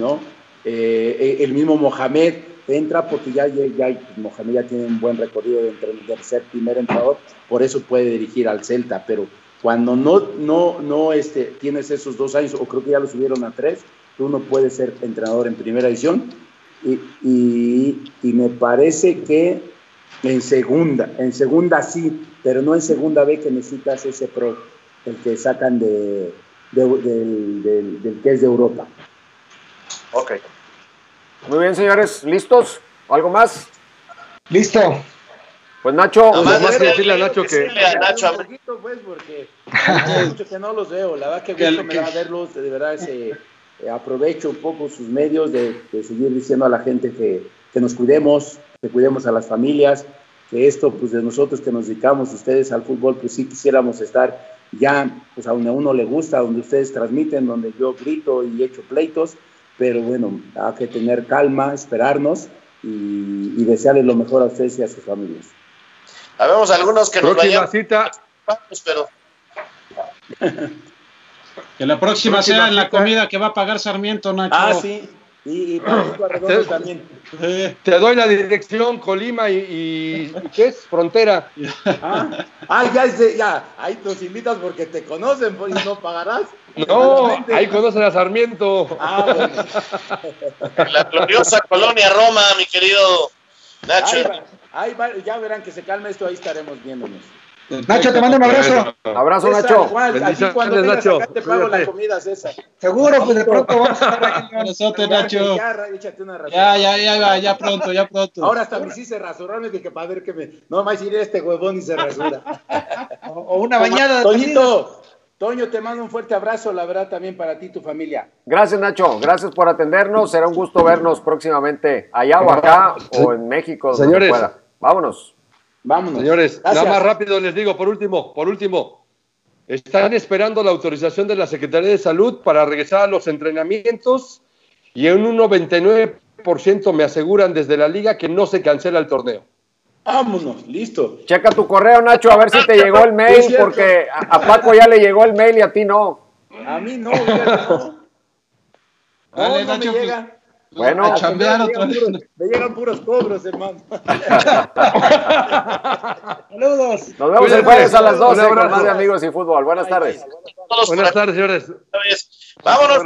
¿no? Eh, eh, el mismo Mohamed entra porque ya, ya, Mohamed ya tiene un buen recorrido entre el ser primer entrador, por eso puede dirigir al Celta, pero cuando no este, tienes esos dos años, o creo que ya lo subieron a tres, tú no puedes ser entrenador en primera edición. Y, me parece que en segunda, en segunda sí, pero no en segunda B que necesitas ese pro, el que sacan de, del, que es de Europa. Ok. Muy bien, señores, ¿listos? ¿Algo más? Listo. Pues Nacho, no, más que decirle a Nacho que. A Nacho, pues, porque mucho que no los veo. La verdad que gusto me va a verlos, de verdad, ese eh, aprovecho un poco sus medios de, seguir diciendo a la gente que, que, nos cuidemos, que cuidemos a las familias, que esto, pues de nosotros que nos dedicamos ustedes al fútbol, pues sí quisiéramos estar ya, pues a donde a uno le gusta, donde ustedes transmiten, donde yo grito y echo pleitos, pero bueno, hay que tener calma, esperarnos y, y desearles lo mejor a ustedes y a sus familias. Habemos algunos que nos vayan... cita. Pero... Que la próxima sea en la comida que va a pagar Sarmiento, Nacho. Ah, sí. Y, y también. Te doy la dirección, Colima y, ¿qué es? Frontera. Ah, ah ya, ya, ahí nos invitas porque te conocen pues, y no pagarás. No, ahí conocen a Sarmiento. Ah, La gloriosa colonia Roma, mi querido Nacho. Ahí, ya verán que se calma esto, ahí estaremos viéndonos. Nacho, te mando un abrazo. Abrazo, Nacho. Igual, aquí cuando Nacho. Acá te pago la comida, César. Seguro, pues de pronto vamos a estar aquí. *laughs* Nacho. Ya, ya, ya, ya, ya pronto, ya pronto. Ahora hasta me hiciste rasurarme que para ver que me. No más iré este huevón y se rasura. *laughs* o, una bañada. Toñito. Toño, te mando un fuerte abrazo, la verdad, también para ti y tu familia. Gracias, Nacho. Gracias por atendernos. Será un gusto vernos próximamente allá o acá o en México. Señores, vámonos. Vámonos. Señores, nada más rápido les digo, por último, por último, están esperando la autorización de la Secretaría de Salud para regresar a los entrenamientos y en un 99% me aseguran desde la liga que no se cancela el torneo. Vámonos, listo. Checa tu correo, Nacho, a ver si te llegó el mail, porque a, Paco ya le llegó el mail y a ti no. A mí no, no. Dale, Nacho, pues, bueno, a chambear otra vez. Me llegan puros cobros, hermano. *laughs* Saludos. Nos vemos el jueves a las 12 con más de Amigos y Fútbol. Buenas tardes. Buenas tardes, señores. Vámonos.